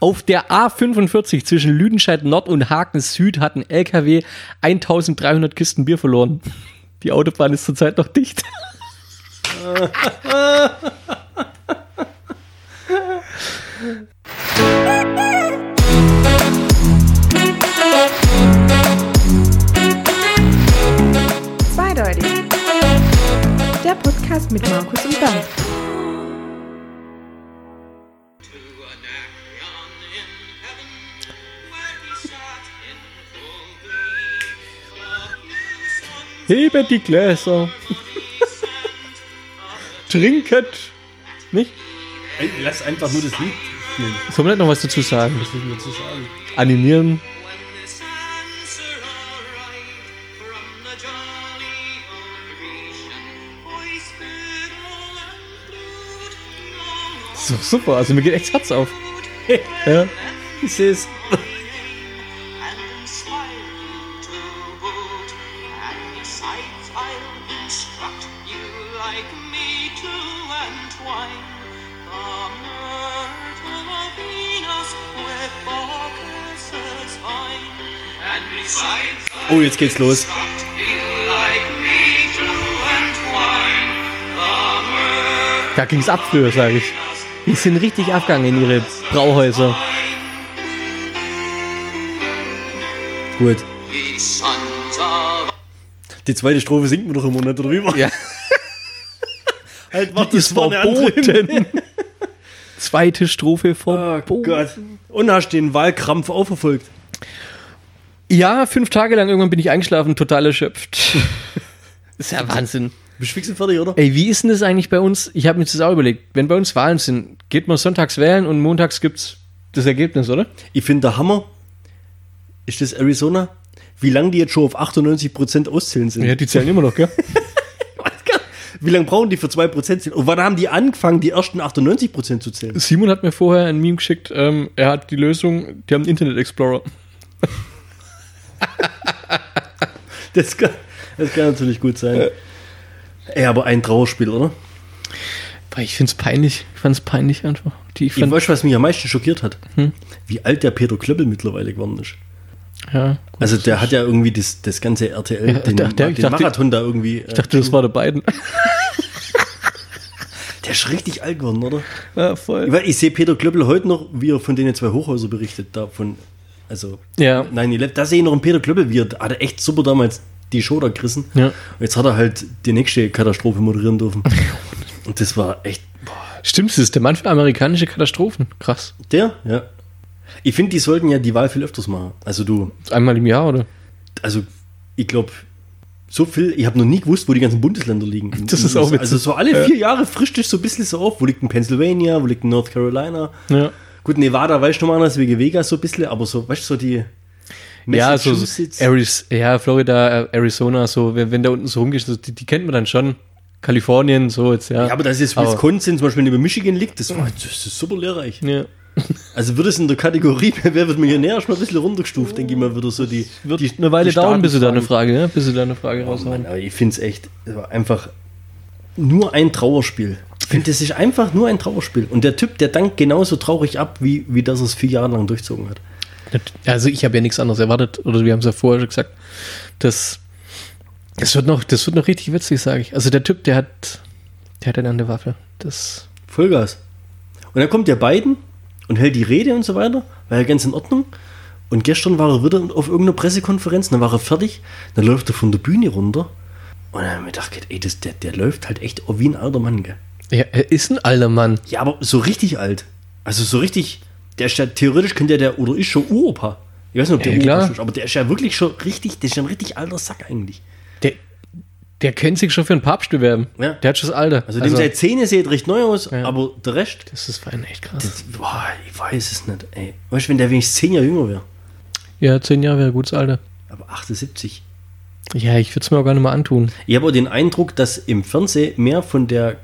Auf der A45 zwischen Lüdenscheid Nord und Haken Süd hat ein LKW 1300 Kisten Bier verloren. Die Autobahn ist zurzeit noch dicht. Zweideutig. Der Podcast mit Markus und Bernd. Hebet die Gläser. Trinket. Nicht? Ey, Lass einfach nur das Lied spielen. Sollen wir nicht noch was dazu sagen? Was will ich dazu sagen? Animieren. Doch super. Also mir geht echt Herz auf. Ja. Ich sehe es. Oh, jetzt geht's los. Da ging's ab früher, sage ich. Die sind richtig abgegangen in ihre Brauhäuser. Gut. Die zweite Strophe singt man doch immer nicht drüber. Ja. halt, warte, Die ist verboten. Zweite Strophe Oh verboten. Gott. Und hast den Wahlkrampf auch verfolgt. Ja, fünf Tage lang irgendwann bin ich eingeschlafen, total erschöpft. Das ist ja Wahnsinn. Bist du fix und fertig, oder? Ey, wie ist denn das eigentlich bei uns? Ich habe mir das auch überlegt. Wenn bei uns Wahlen sind, geht man sonntags wählen und montags gibt's das Ergebnis, oder? Ich finde der Hammer. Ist das Arizona? Wie lange die jetzt schon auf 98% auszählen sind. Ja, die zählen immer noch, gell? Wie lange brauchen die für 2% zählen? Und wann haben die angefangen, die ersten 98% zu zählen? Simon hat mir vorher ein Meme geschickt. Ähm, er hat die Lösung, die haben Internet Explorer. Das kann, das kann natürlich gut sein. Ey, aber ein Trauerspiel, oder? Ich find's peinlich. Ich fand's peinlich einfach. Die Ich fand, weiß, was mich am meisten schockiert hat. Wie alt der Peter Klöppel mittlerweile geworden ist. ja, gut. Also der hat ja irgendwie das, das ganze RTL, Ja, den, der- den dachte- Marathon da irgendwie. ich dachte, das war der beiden. der ist richtig alt geworden, oder? ja, voll. Ich, ich sehe Peter Klöppel heute noch, wie er von denen zwei Hochhäuser berichtet. Da von, also Ja. 9-11. Da sehe ich noch einen Peter Klöppel, wie er hat er echt super damals die Show da gerissen. Ja. Und jetzt hat er halt die nächste Katastrophe moderieren dürfen. Und das war echt. Boah. Stimmt, das ist der Mann für amerikanische Katastrophen. Krass. Der? Ja. Ich finde, die sollten ja die Wahl viel öfters machen. Also du, Einmal im Jahr, oder? also ich glaube, so viel, ich habe noch nie gewusst, wo die ganzen Bundesländer liegen. Das ist auch witzig. Also so alle vier Jahre frischt dich so ein bisschen so auf. Wo liegt in Pennsylvania, wo liegt in North Carolina? Ja. Gut, Nevada weißt du mal anders wegen Vegas so ein bisschen, aber so, weißt du, so die Ja, so, so. Aris, ja, Florida, äh, Arizona, so, wenn, wenn da unten so rumgeht, so, die, die kennt man dann schon. Kalifornien, so jetzt, ja. ja, aber jetzt Aber- Wisconsin zum Beispiel neben Michigan liegt, das, war, das ist super lehrreich. Ja. Also würde es in der Kategorie, wer wird Millionär, erstmal ein bisschen runtergestuft, denke ich mal, würde so die. Wird die, eine Weile dauern, bis sie da eine Frage, ja, bis sie da eine Frage Oh raushauen. Mann, aber ich finde es echt, einfach nur ein Trauerspiel. Finde, das ist einfach nur ein Trauerspiel. Und der Typ, der dankt genauso traurig ab, wie, wie das es vier Jahre lang durchzogen hat. Also ich habe ja nichts anderes erwartet, oder wir haben es ja vorher schon gesagt. Das, das wird noch, das wird noch richtig witzig, sage ich. Also der Typ, der hat, der hat eine Waffe. Das, Vollgas. Und dann kommt der Biden und hält die Rede und so weiter, war ja ganz in Ordnung. Und gestern war er wieder auf irgendeiner Pressekonferenz, dann war er fertig, dann läuft er von der Bühne runter. Und dann habe ich mir gedacht, ey, das, der, der läuft halt echt wie ein alter Mann, gell? Ja, er ist ein alter Mann. Ja, aber so richtig alt. Also so richtig, der ist ja theoretisch könnte der, oder ist schon Uropa. Ich weiß nicht, ob der Ja. Uropa ist, aber der ist ja wirklich schon richtig, der ist ja ein richtig alter Sack eigentlich. Der, der könnte sich schon für einen Papst bewerben. Ja. Der hat schon das Alter. Also, dem seine Zähne sieht recht neu aus, Ja. aber der Rest, das ist fein echt krass. das, boah, ich weiß es nicht. Ey. Weißt du, wenn der wenigstens zehn Jahre jünger wäre, Ja, zehn Jahre wäre gutes Alter. aber 78. Ja, ich würde es mir auch gar nicht mal antun. Ich habe auch den Eindruck, dass im Fernsehen mehr von der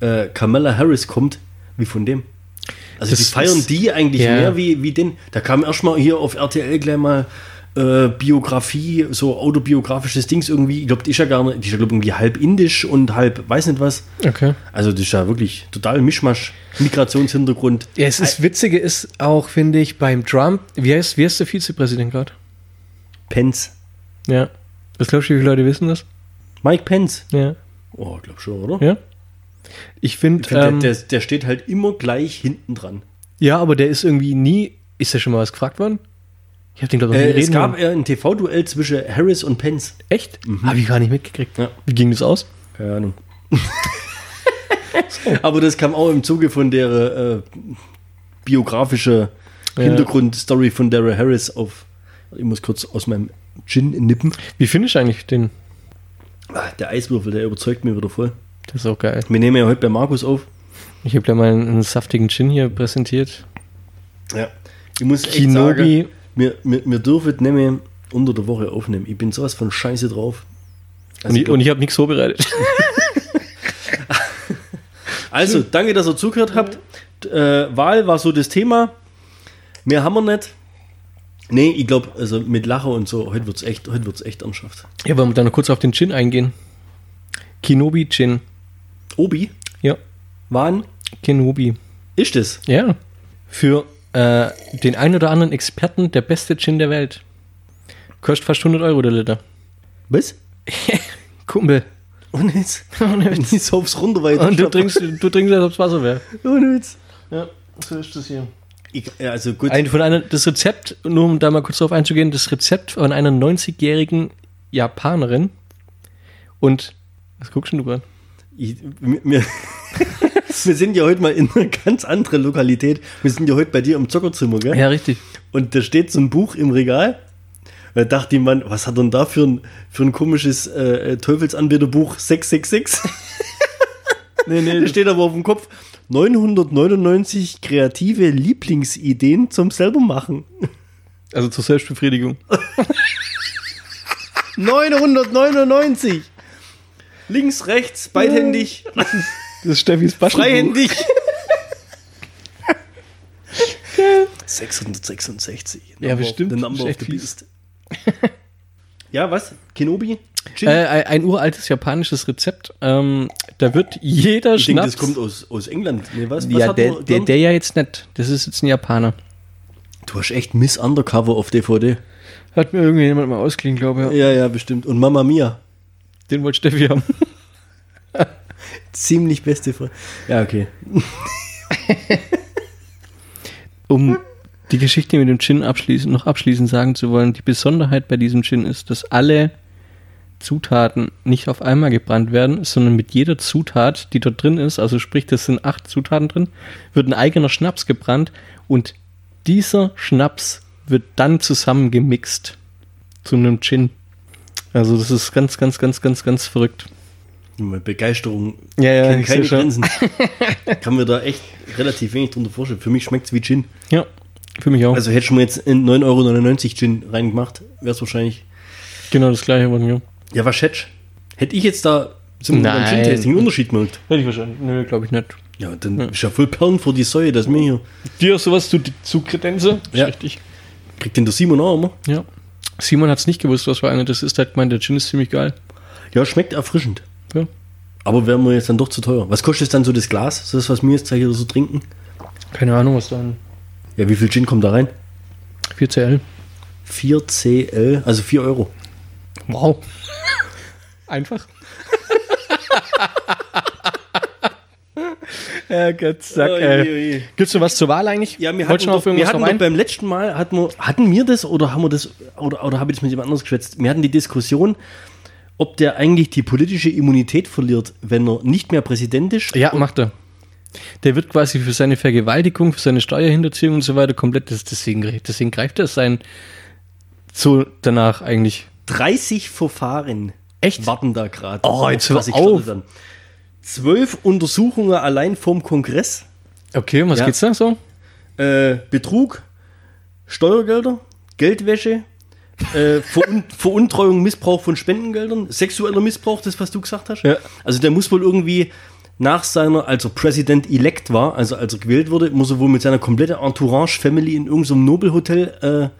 äh, Kamala Harris kommt, wie von dem. Also Das die feiern ist- die eigentlich ja. mehr wie, wie den. Da kam erstmal hier auf RTL gleich mal äh, Biografie, so autobiografisches Dings irgendwie. Ich glaube, die ist ja gar nicht, die ist ja glaub, irgendwie halb indisch und halb weiß nicht was. Okay. Also das ist ja wirklich total Mischmasch, Migrationshintergrund. Ja, es ist Witzige ist auch, finde ich, beim Trump, wie heißt, wie heißt der Vizepräsident gerade? Pence. Ja. Was glaubst du, wie viele Leute wissen das? Mike Pence. Ja. Oh, ich glaube schon, oder? Ja. Ich finde, Ich find, ähm, der, der, der steht halt immer gleich hinten dran. ja, aber der ist irgendwie nie, ist der schon mal was gefragt worden? Ich habe den, glaube ich, Äh, es gab hören. ein TV-Duell zwischen Harris und Pence. Echt? Habe ich gar nicht mitgekriegt. Ja. Wie ging das aus? Keine Ahnung. Aber das kam auch im Zuge von der äh, biografische Ja. Hintergrundstory von Daryl Harris auf. Ich muss kurz aus meinem Gin nippen. Wie findest du eigentlich den? Ah, Der Eiswürfel, der überzeugt mich wieder voll. Das ist auch geil. Wir nehmen ja heute bei Markus auf. Ich habe ja mal einen, einen saftigen Gin hier präsentiert. Ja. Ich muss echt Kinobi. sagen, wir, wir, wir dürfen nicht mehr unter der Woche aufnehmen. Ich bin sowas von scheiße drauf. Also und ich, und ich habe nichts vorbereitet. Also, danke, dass ihr zugehört habt. Äh, Wahl war so das Thema. Mehr haben wir nicht. Nee, ich glaube, also mit Lacher und so, heute wird es echt, heute wird's echt ernsthaft. ja, wollen wir dann noch kurz auf den Gin eingehen? Kinobi Gin. Obi, Ja, wann Kenobi. ist es? Ja. Für äh, den einen oder anderen Experten der beste Gin der Welt. Kostet fast 100 Euro der Liter. Was? Kumpel. Und jetzt? Ohne Und ich sauf's runter weiter. Und du trinkst, du trinkst, als ob es Wasser wäre. Ohne Witz. Ja, so ist das hier. Ich, ja, also gut. Ein, von einer, das Rezept, nur um da mal kurz drauf einzugehen, das Rezept von einer 90-jährigen Japanerin. Und, was guckst du gerade? Ich, wir, wir, sind ja heute mal in einer ganz anderen Lokalität. Wir sind ja heute bei dir im Zockerzimmer, gell? Ja, richtig. Und da steht so ein Buch im Regal. Da dachte ich, Mann, was hat denn da für ein, für ein komisches äh, Teufelsanbieterbuch 666? Nee, nee, Da steht aber auf dem Kopf 999 kreative Lieblingsideen zum selber machen. also zur Selbstbefriedigung. 999! Links, rechts, beidhändig, Das ist Steffis Baschenbuch. freihändig. 666. Ja, bestimmt. The number of the beast. ja, was? Kenobi? Äh, ein, uraltes japanisches Rezept. Ähm, da wird jeder ich denke, Schnaps... das kommt aus, aus England. Nee, was, was ja, hat der, man der, der ja jetzt nicht. Das ist jetzt ein Japaner. Du hast echt Miss Undercover auf DVD. Hat mir irgendjemand mal ausgeliehen, glaube ich. Ja, ja, bestimmt. Und Mama Mia. Den wollte Steffi haben. Ziemlich beste Frage. Ja, okay. Um die Geschichte mit dem Gin abschließend, noch abschließend sagen zu wollen, die Besonderheit bei diesem Gin ist, dass alle Zutaten nicht auf einmal gebrannt werden, sondern mit jeder Zutat, die dort drin ist, also sprich, das sind acht Zutaten drin, wird ein eigener Schnaps gebrannt und dieser Schnaps wird dann zusammengemixt zu einem Gin. Also das ist ganz, ganz, ganz, ganz, ganz verrückt. Meine Begeisterung Ja, ja, keine schon. Grenzen. Kann mir da echt relativ wenig drunter vorstellen. Für mich schmeckt es wie Gin. Ja, für mich auch. Also hätte ich mir jetzt in 9,99 Euro Gin reingemacht, wäre es wahrscheinlich. genau das gleiche von mir. Ja, was schätzt Hätte ich jetzt da zum. Gin-Tasting einen Unterschied gemerkt? Hätte ich wahrscheinlich. Nö, glaube ich nicht. Ja, dann ist ja voll Perlen vor die Säue, dass mir hier. Dir sowas zu, zu Kredenze? Ja. Richtig. Kriegt den der Simon auch immer? Ja. Simon hat es nicht gewusst, was für eine das ist. Er hat gemeint, der Gin ist ziemlich geil. Ja, schmeckt erfrischend. Ja. Aber wäre mir jetzt dann doch zu teuer. Was kostet dann so das Glas? So das, was wir jetzt hier so trinken? Keine Ahnung, was da. Ja, wie viel Gin kommt da rein? 4CL. 4 CL, also 4 Euro. Wow. Einfach. Ja, Gott, sag, äh. Gibt's noch was zur Wahl eigentlich? Ja, wir hatten, doch, wir hatten doch beim letzten Mal, hatten wir, hatten wir das oder haben wir das, oder, oder habe ich das mit jemand anderes geschwätzt? Wir hatten die Diskussion, ob der eigentlich die politische Immunität verliert, wenn er nicht mehr Präsident ist. Ja, macht er. Der wird quasi für seine Vergewaltigung, für seine Steuerhinterziehung und so weiter komplett, das, deswegen, deswegen greift er sein so danach eigentlich. 30 Verfahren Echt? warten da gerade. Oh, jetzt hör auf. dann. Zwölf Untersuchungen allein vom Kongress. Okay, um was Ja. geht's da so? Äh, Betrug, Steuergelder, Geldwäsche, äh, Verun Veruntreuung, Missbrauch von Spendengeldern, sexueller Missbrauch, das, was du gesagt hast. Ja. Also der muss wohl irgendwie nach seiner, als er Präsident-elect war, also als er gewählt wurde, muss er wohl mit seiner kompletten Entourage-Family in irgendeinem Nobelhotel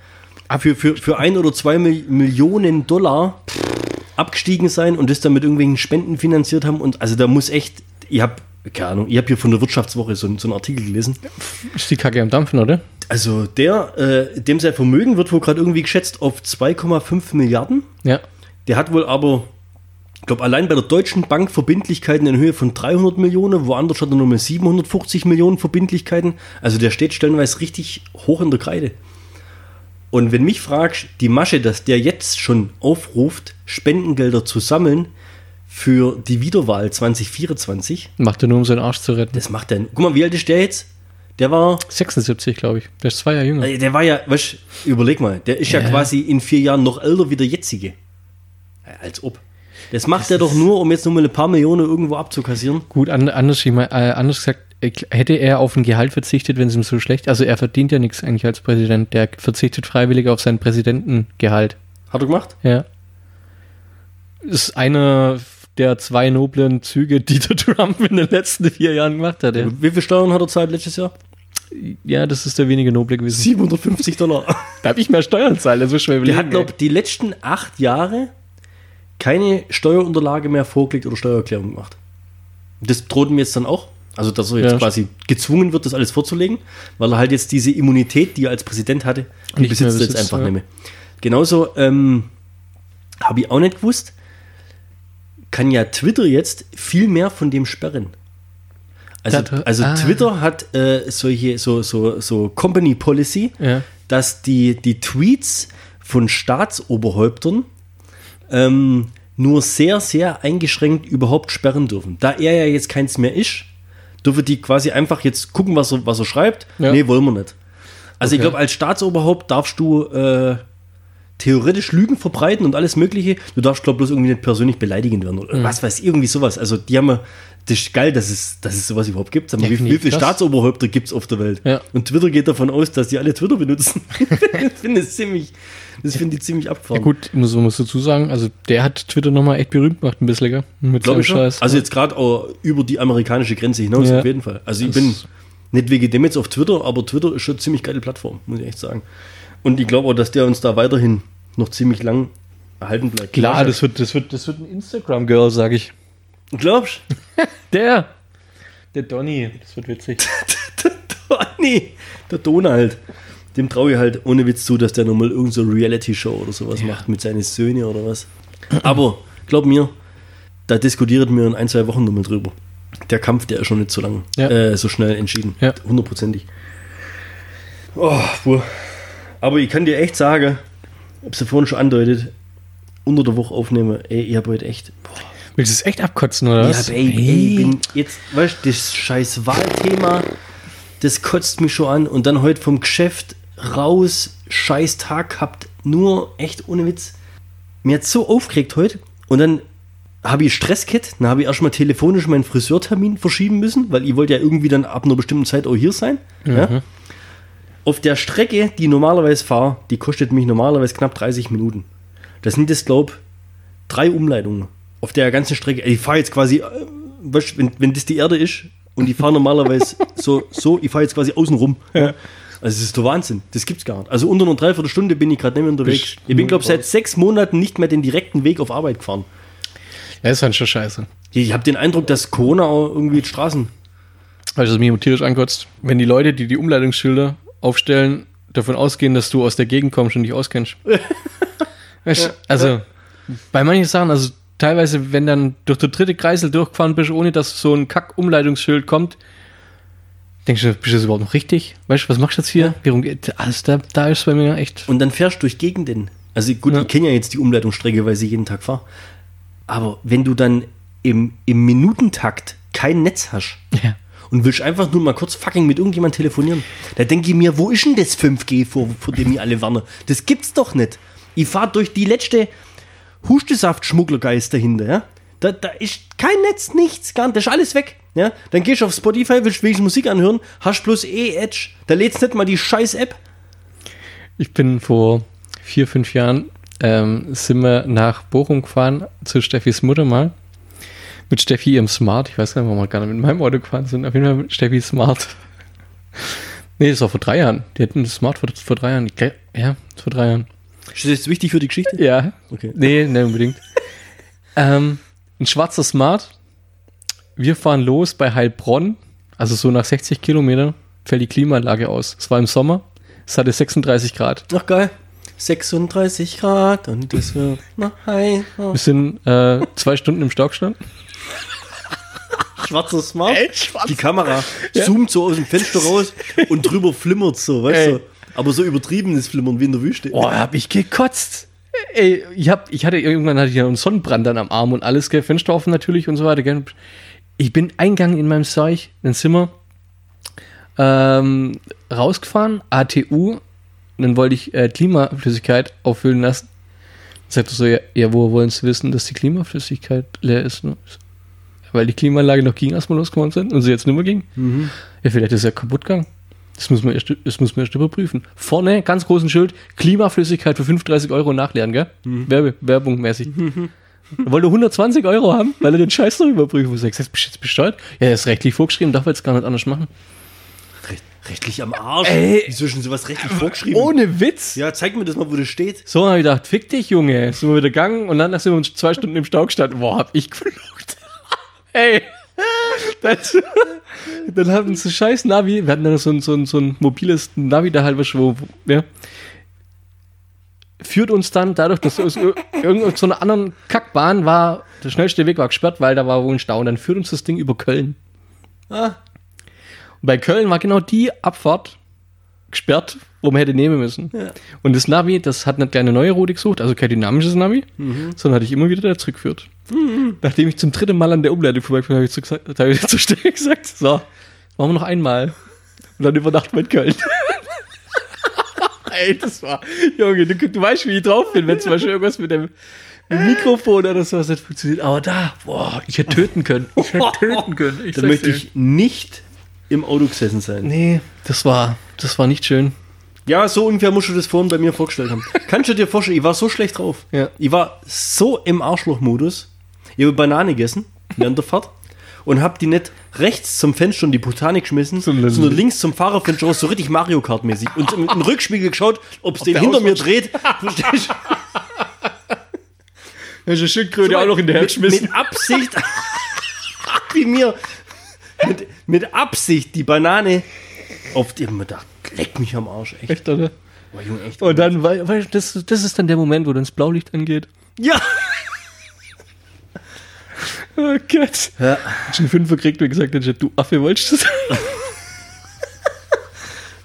äh, für, für, für ein oder zwei Mil Millionen Dollar abgestiegen sein und das dann mit irgendwelchen Spenden finanziert haben. Und also da muss echt, ich habe, keine Ahnung, ich habe hier von der Wirtschaftswoche so, so einen Artikel gelesen. Ist die Kacke am Dampfen, oder? Also der, äh, dem sein Vermögen wird wohl gerade irgendwie geschätzt auf 2,5 Milliarden. Ja. Der hat wohl aber, ich glaube, allein bei der Deutschen Bank Verbindlichkeiten in Höhe von 300 Millionen, woanders hat er nur mal 750 Millionen Verbindlichkeiten. Also der steht stellenweise richtig hoch in der Kreide. Und wenn mich fragst, die Masche, dass der jetzt schon aufruft, Spendengelder zu sammeln für die Wiederwahl 2024, Macht er nur, um seinen Arsch zu retten. das macht er. Guck mal, wie alt ist der jetzt? Der war, 76, glaube ich. Der ist zwei Jahre jünger. äh, der war ja, weißt, überleg mal, der ist ja. Ja. quasi in vier Jahren noch älter wie der jetzige. Ja, Als ob. Das macht er doch nur, um jetzt nur mal ein paar Millionen irgendwo abzukassieren. Gut, an, anders, ich mein, äh, anders gesagt, hätte er auf ein Gehalt verzichtet, wenn es ihm so schlecht Also er verdient ja nichts eigentlich als Präsident. Der verzichtet freiwillig auf sein Präsidentengehalt. Hat er gemacht? Ja. Ist einer der zwei noblen Züge, die der Trump in den letzten vier Jahren gemacht hat. Ja, Wie viel Steuern hat er zahlt letztes Jahr? ja das ist der wenige noble gewesen. 750 Dollar. Da habe ich mehr Steuern zahlen, das ist schwer Der hat, glaube die letzten acht Jahre keine Steuerunterlage mehr vorgelegt oder Steuererklärung gemacht. Das droht ihm jetzt dann auch. Also, dass er jetzt Ja. quasi gezwungen wird, das alles vorzulegen, weil er halt jetzt diese Immunität, die er als Präsident hatte, die Nicht besitzt er jetzt einfach ja. nicht mehr. Genauso ähm, habe ich auch nicht gewusst, kann ja Twitter jetzt viel mehr von dem sperren. Also, also ah. Twitter hat äh, solche, so, so, so Company Policy, Ja. dass die, die Tweets von Staatsoberhäuptern ähm, nur sehr, sehr eingeschränkt überhaupt sperren dürfen. Da er ja jetzt keins mehr ist, dürfen die quasi einfach jetzt gucken, was er, was er schreibt. Ja. Nee, wollen wir nicht. Also ich Okay. glaube, als Staatsoberhaupt darfst du äh, theoretisch Lügen verbreiten und alles Mögliche. Du darfst, glaube bloß irgendwie nicht persönlich beleidigend werden Mhm. oder was weiß ich, irgendwie sowas. Also die haben ja, das ist geil, dass es, dass es sowas überhaupt gibt. Sag mal, Ja, wie, wie ich viele. Staatsoberhäupter gibt es auf der Welt? Ja. Und Twitter geht davon aus, dass die alle Twitter benutzen. ich finde es ziemlich, das finde ich ziemlich Ja, abgefahren. gut, muss, muss dazu sagen, also der hat Twitter nochmal echt berühmt gemacht, ein bisschen, gell? Mit Glaube ich. Scheiß. Also jetzt gerade auch über die amerikanische Grenze hinaus Ja. auf jeden Fall. Also ich Das- bin nicht wegen dem jetzt auf Twitter, aber Twitter ist schon eine ziemlich geile Plattform, muss ich echt sagen. Und ich glaube auch, dass der uns da weiterhin noch ziemlich lang erhalten bleibt. Klar, das wird, das wird, das wird ein Instagram-Girl, sag ich. Glaubst Der. Der Donny. Das wird witzig. du? nee, der Donald. Dem traue ich halt ohne Witz zu, dass der nochmal irgendeine so Reality-Show oder sowas macht mit seinen Söhnen oder was. Aber glaub mir, da diskutiert mir in ein, zwei Wochen nochmal drüber. Der Kampf, der ist schon nicht so lang, Ja. äh, so schnell entschieden. Ja. Hundertprozentig. Oh, puh. Aber ich kann dir echt sagen, ich hab's ja vorhin schon andeutet, unter der Woche aufnehmen, ey, ich habe heute echt. Boah, Willst du es echt abkotzen, oder ich was? hab, ey, ey, bin jetzt, weißt du, das scheiß Wahlthema, das kotzt mich schon an. Und dann heute vom Geschäft raus, scheiß Tag gehabt, nur echt ohne Witz. Mir hat so aufgeregt heute. Und dann habe ich Stress gehabt, dann habe ich erstmal telefonisch meinen Friseurtermin verschieben müssen, weil ich wollte ja irgendwie dann ab einer bestimmten Zeit auch hier sein. Ja? Auf der Strecke, die ich normalerweise fahre, die kostet mich normalerweise knapp 30 Minuten. Das sind jetzt, glaube drei Umleitungen auf der ganzen Strecke. Ich fahre jetzt quasi, äh, wenn, wenn das die Erde ist und ich fahre normalerweise so, so, ich fahre jetzt quasi außen rum. Ja. Also das ist der Wahnsinn. Das gibt's gar nicht. Also unter einer Dreiviertelstunde bin ich gerade nicht mehr unterwegs. Ich bin, glaube seit sechs Monaten nicht mehr den direkten Weg auf Arbeit gefahren. Ja, ist halt schon scheiße. Ich habe den Eindruck, dass Corona auch irgendwie die Straßen. Weißt du, was mich tierisch ankotzt? Wenn die Leute, die die Umleitungsschilder aufstellen, davon ausgehen, dass du aus der Gegend kommst und dich auskennst. also, bei manchen Sachen, also teilweise, wenn dann durch den dritte Kreisel durchgefahren bist, ohne dass so ein Kack-Umleitungsschild kommt, denkst du, bist du das überhaupt noch richtig? Weißt du, was machst du jetzt hier? Geht also da, da ist bei mir echt. Und dann fährst du durch Gegenden. Also gut, Ja. ich kenne ja jetzt die Umleitungsstrecke, weil ich jeden Tag fahre. Aber wenn du dann im, im Minutentakt kein Netz hast Ja. und willst einfach nur mal kurz fucking mit irgendjemand telefonieren, da denke ich mir, wo ist denn das 5G, vor, vor dem ich alle warne? Das gibt's doch nicht. Ich fahre durch die letzte Hustesaft-Schmugglergeist dahinter, ja? Da, da ist kein Netz, nichts, gar nicht, das ist alles weg. Ja? Dann gehst du auf Spotify, willst wenigstens Musik anhören, hast bloß E-Edge, da lädst nicht mal die scheiß App. Ich bin vor vier, fünf Jahren ähm, sind wir nach Bochum gefahren zu Steffis Mutter mal. Mit Steffi ihrem Smart. Ich weiß gar nicht, warum wir gar nicht mit meinem Auto gefahren sind. Auf jeden Fall mit Steffi Smart. Nee, das war vor drei Jahren. Die hatten das Smart vor, vor drei Jahren. Ja, vor drei Jahren. Ist das jetzt wichtig für die Geschichte? Ja. Okay. Nee, nicht unbedingt. ähm, ein schwarzer Smart. Wir fahren los bei Heilbronn. Also so nach 60 Kilometern fällt die Klimaanlage aus. Es war im Sommer. Es hatte 36 Grad. Ach geil. 36 Grad und es wird noch heiß. Wir sind äh, zwei Stunden im Stau gestanden. Schwarzer Smart. schwarz. Die Kamera Ja. zoomt so aus dem Fenster raus und drüber flimmert so, weißt Ey. du? Aber so übertriebenes Flimmern wie in der Wüste. Boah, hab ich gekotzt. Ey, ich hab, ich hatte irgendwann hatte ich ja einen Sonnenbrand dann am Arm und alles, gell, Fenster offen natürlich und so weiter, gell. Ich bin eingegangen in meinem Zeug, sind wir ähm, rausgefahren, ATU, und dann wollte ich äh, Klimaflüssigkeit auffüllen lassen. Sagt so, ja, ja, woher wollen Sie wissen, dass die Klimaflüssigkeit leer ist? Ne? Weil die Klimaanlage noch ging, als wir losgekommen sind und sie jetzt nicht mehr ging. Ja, vielleicht ist er kaputt gegangen. Das muss man erst, das muss man erst überprüfen. Vorne, ganz großen Schild, Klimaflüssigkeit für 35 Euro nachlernen, gell? Werbe, werbungmäßig. Er wollte 120 Euro haben, weil er den Scheiß noch überprüfen muss. Sag, bist du jetzt besteuert? Ja, er ist rechtlich vorgeschrieben, darf er jetzt gar nicht anders machen. Recht, rechtlich am Arsch. Ey. Wieso ist denn sowas rechtlich vorgeschrieben? Ohne Witz! Ja, zeig mir das mal, wo das steht. So habe ich gedacht, fick dich, Junge. Sind wir wieder gegangen und dann sind wir uns zwei Stunden im Stau gestanden. Boah, hab ich geflucht. Ey. Das, dann haben sie scheiß Navi, wir hatten dann so ein, so ein, so ein mobiles Navi da was wo, ja. Führt uns dann dadurch, dass aus ir- irgendeiner so einer anderen Kackbahn war, der schnellste Weg war gesperrt, weil da war wohl ein Stau. Und dann führt uns das Ding über Köln. Ah. Und bei Köln war genau die Abfahrt gesperrt, wo man hätte nehmen müssen. Ja. Und das Navi, das hat nicht eine neue Route gesucht, also kein dynamisches Navi, sondern hatte ich immer wieder da zurückgeführt. Nachdem ich zum dritten Mal an der Umleitung vorbeigefahren habe, habe ich, zu, ich zur Stelle gesagt, so, machen wir noch einmal. Und dann übernachten wir in Köln. Ey, das war, Junge, du, du weißt, wie ich drauf bin, wenn zum Beispiel irgendwas mit dem, mit dem Mikrofon oder sowas nicht funktioniert. Aber da, boah, ich hätte töten können. Ich hätte töten können. Ich Dann möchte ich nicht im Auto gesessen sein. Nee, das war, das war nicht schön. Ja, so ungefähr musst du das vorhin bei mir vorgestellt haben. Kannst du dir vorstellen, ich war so schlecht drauf. Ja. Ich war so im Arschloch-Modus. Ich habe Banane gegessen während der Fahrt und habe die nicht rechts zum Fenster in die Botanik geschmissen, Sondern- sondern links zum Fahrerfenster raus, so richtig Mario Kart-mäßig. Und im, im Rückspiegel geschaut, ob es den hinter mir dreht. Verstehst du? Hast du Schildkröte auch noch in der mit, mit Absicht, wie mir, mit, mit Absicht die Banane auf die, mir gedacht, leck mich am Arsch, echt. Echt, oder? Boah, Junge, echt. Und dann, weil, weil das, das ist dann der Moment, wo dann das Blaulicht angeht. ja. Oh Gott. ja. Du einen Fünfer gekriegt und gesagt, du Affe, wolltest du das?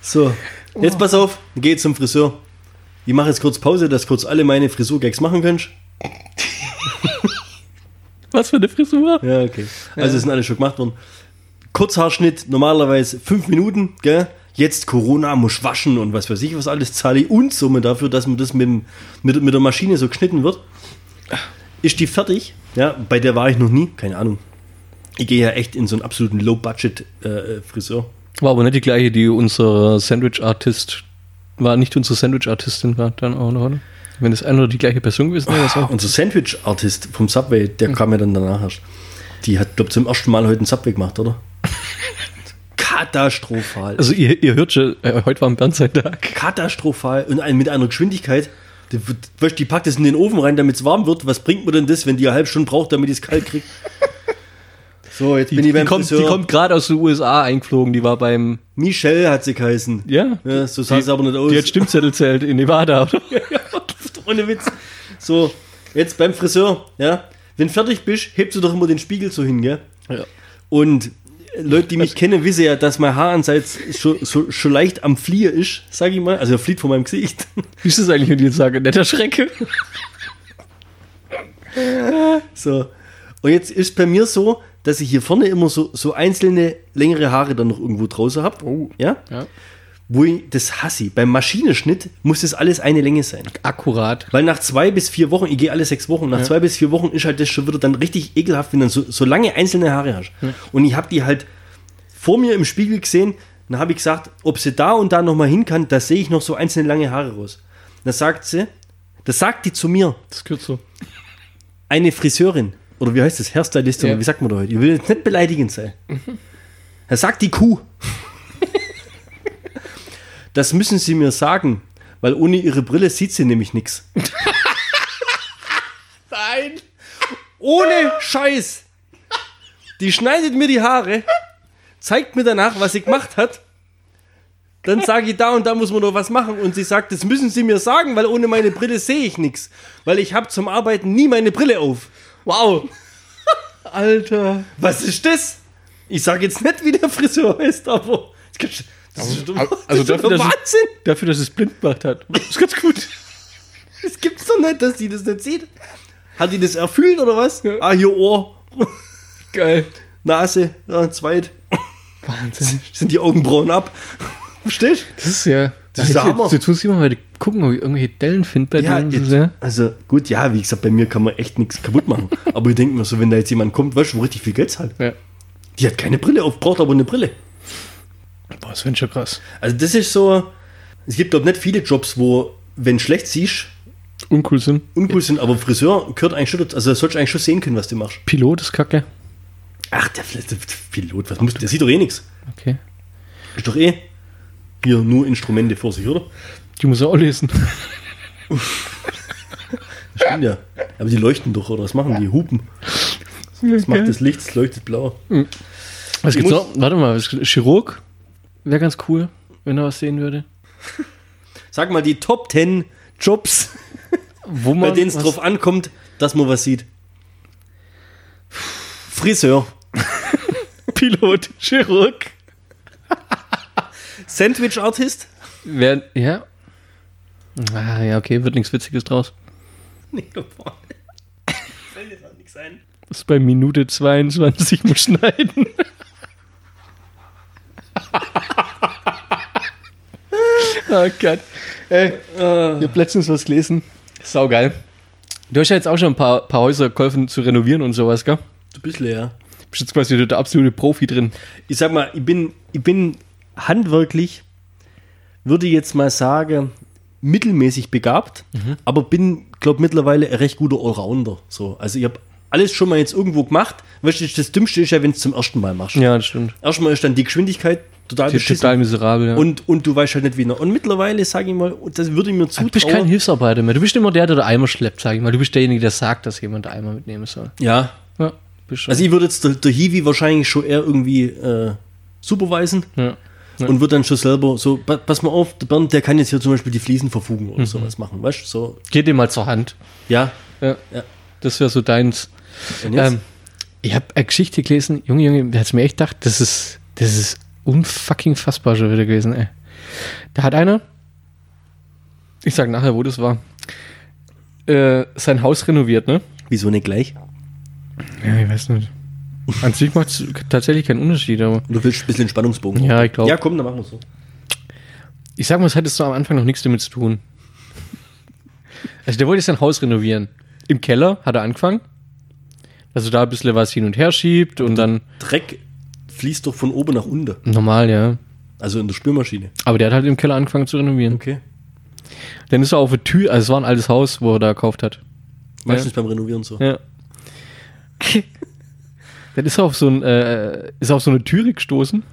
So, jetzt pass auf, geh zum Friseur. Ich mache jetzt kurz Pause, dass kurz alle meine Frisurgags machen kannst. Was für eine Frisur? Ja, okay. Also sind alle schon gemacht worden. Kurzhaarschnitt, normalerweise fünf Minuten, gell? Jetzt Corona, muss waschen und was weiß ich, was alles zahle ich und Summe dafür, dass mir das mit, dem- mit, mit der Maschine so geschnitten wird. Ist die fertig? Ja, bei der war ich noch nie, keine Ahnung. Ich gehe ja echt in so einen absoluten Low-Budget-Friseur. War aber nicht die gleiche, die unser Sandwich-Artist war, nicht unsere Sandwich-Artistin war dann auch noch, oder? Wenn es eine oder die gleiche Person gewesen wäre, auch. Unser Sandwich-Artist vom Subway, der kam ja dann danach erst. Die hat, glaube zum ersten Mal heute einen Subway gemacht, oder? Katastrophal. Also ihr, ihr hört schon, äh, heute war ein Bernsteinstag. Katastrophal und ein, mit einer Geschwindigkeit. Die, weißt, die packt es in den Ofen rein, damit es warm wird. Was bringt mir denn das, wenn die eine halbe Stunde braucht, damit ich es kalt kriege? So, jetzt Die, bin ich die, beim kommt, die Friseur. kommt gerade aus den USA eingeflogen, die war beim, Michelle hat sie geheißen. ja, Ja, so sah die, es aber nicht aus. die hat Stimmzettel zählt in Nevada, oder? Ohne Witz. So, jetzt beim Friseur, ja. Wenn fertig bist, hebst du doch immer den Spiegel so hin, gell? Ja. Und Leute, die mich kennen, wissen ja, dass mein Haaransatz schon, so, schon leicht am Fliehen ist, sag ich mal. Also er flieht von meinem Gesicht. Wie ist das eigentlich, wenn ich jetzt sage, netter Schrecke? So. Und jetzt ist bei mir so, dass ich hier vorne immer so, so einzelne längere Haare dann noch irgendwo draußen habe. Oh. Ja? Ja. Wo ich das hasse. Beim Maschinenschnitt muss das alles eine Länge sein. Akkurat. Weil nach zwei bis vier Wochen, ich gehe alle sechs Wochen, nach zwei bis vier Wochen ist halt das schon wieder dann richtig ekelhaft, wenn du dann so, so lange einzelne Haare hast. Und ich habe die halt vor mir im Spiegel gesehen, dann habe ich gesagt, ob sie da und da nochmal hin kann, da sehe ich noch so einzelne lange Haare raus. Dann sagt sie, das sagt die zu mir, Das gehört so. eine Friseurin, oder wie heißt das, Hairstylistin, Ja. wie sagt man da heute? Ich will jetzt nicht beleidigend sein. Da sagt die Kuh. Das müssen Sie mir sagen, weil ohne Ihre Brille sieht sie nämlich nichts. Nein! Ohne Scheiß. Die schneidet mir die Haare, zeigt mir danach, was sie gemacht hat. Dann sage ich, da und da muss man noch was machen. Und sie sagt, das müssen Sie mir sagen, weil ohne meine Brille sehe ich nichts. Weil ich habe zum Arbeiten nie meine Brille auf. Wow! Alter! Was ist das? Ich sage jetzt nicht, wie der Friseur heißt, aber das ist, ist, Also das ist dafür, doch dass es, Wahnsinn. dafür, dass es blind gemacht hat. Das ist ganz gut. Das gibt's doch nicht, dass die das nicht sieht. Hat die das erfüllt oder was? Ah, hier Ohr, Geil. Nase, ja, zweit. Wahnsinn. Sind die Augenbrauen ab. Verstehst Das ist ja. Das ist der Hammer. Jetzt muss ich mal gucken, ob ich irgendwelche Dellen finde bei Ja, denen. jetzt, ja. also gut, ja, wie gesagt, bei mir kann man echt nichts kaputt machen. aber ich denke mir so, wenn da jetzt jemand kommt, weißt du, wo richtig viel Geld zahlt. ja. Die hat keine Brille auf, braucht aber eine Brille. Boah, das finde ich schon krass. Also das ist so, es gibt glaube nicht viele Jobs, wo, wenn schlecht siehst, Uncool sind. uncool sind, aber Friseur gehört eigentlich schon, dazu. also sollst du eigentlich schon sehen können, was du machst. Pilot ist kacke. Ach, der, der, Pilot, was muss, der sieht doch eh nichts. Okay. Ist doch eh hier nur Instrumente vor sich, oder? Die muss er auch lesen. Das stimmt ja. Aber die leuchten doch, oder was machen die? Hupen. Das macht das Licht, es leuchtet blau. Was Ich gibt's noch? Warte mal, Chirurg wäre ganz cool, wenn er was sehen würde. Sag mal, die Top 10 Jobs, Wo bei denen es drauf ankommt, dass man was sieht. Friseur, Pilot, Chirurg. Sandwich Artist. Wer, ja. Ah, ja, okay, wird nichts Witziges draus. Nee, da vorne. Fällt dir da nichts ein. Das ist bei Minute 22 muss schneiden. Oh Gott. Ey, ich habe letztens was gelesen. Sau geil. Du hast ja jetzt auch schon ein paar, paar Häuser geholfen zu renovieren und sowas, gell? Du bist leer. Bist jetzt quasi der absolute Profi drin. Ich sag mal, ich bin, ich bin handwerklich, würde jetzt mal sagen, mittelmäßig begabt, aber bin, glaube mittlerweile ein recht guter Allrounder. So, also ich habe alles schon mal jetzt irgendwo gemacht. Weißt du, das Dümmste ist ja, wenn du es zum ersten Mal machst. Ja, das stimmt. Erstmal ist dann die Geschwindigkeit total beschissen. total miserabel, ja. Und, und du weißt halt nicht wie. noch. Und mittlerweile, sage ich mal, das würde ich mir du bist zutrauen. kein Hilfsarbeiter mehr. Du bist immer der, der den Eimer schleppt, sag ich mal. Du bist derjenige, der sagt, dass jemand den Eimer mitnehmen soll. Ja, Ja, also ich würde jetzt der, der Hiwi wahrscheinlich schon eher irgendwie äh, superweisen. ja. und wird dann schon selber so, pa- pass mal auf, der Bernd, der kann jetzt hier zum Beispiel die Fliesen verfugen oder sowas machen, weißt du? So, Geh dir mal zur Hand. ja. Ja. Ja. Das wäre so deins. Ähm, ich habe eine Geschichte gelesen, Junge, Junge, da hat's mir echt gedacht, das ist, das ist unfucking fassbar schon wieder gewesen, ey. Da hat einer, ich sag nachher, wo das war, äh, sein Haus renoviert, ne? Wieso nicht gleich? Ja, ich weiß nicht. An sich macht es tatsächlich keinen Unterschied, aber Du willst ein bisschen Spannungsbogen. Ja, ich glaub. Ja, komm, dann machen wir so. ich sag mal, es hattest du am Anfang noch nichts damit zu tun. Also der wollte sein Haus renovieren. Im Keller hat er angefangen. Also da ein bisschen was hin und her schiebt und dann Dreck fließt doch von oben nach unten. normal, ja. Also in der Spülmaschine. Aber der hat halt im Keller angefangen zu renovieren. Okay. Dann ist er auf eine Tür, also es war ein altes Haus, wo er da gekauft hat. Meistens beim Renovieren so. Ja. Dann ist er auf so, ein, äh, ist auf so eine Türe gestoßen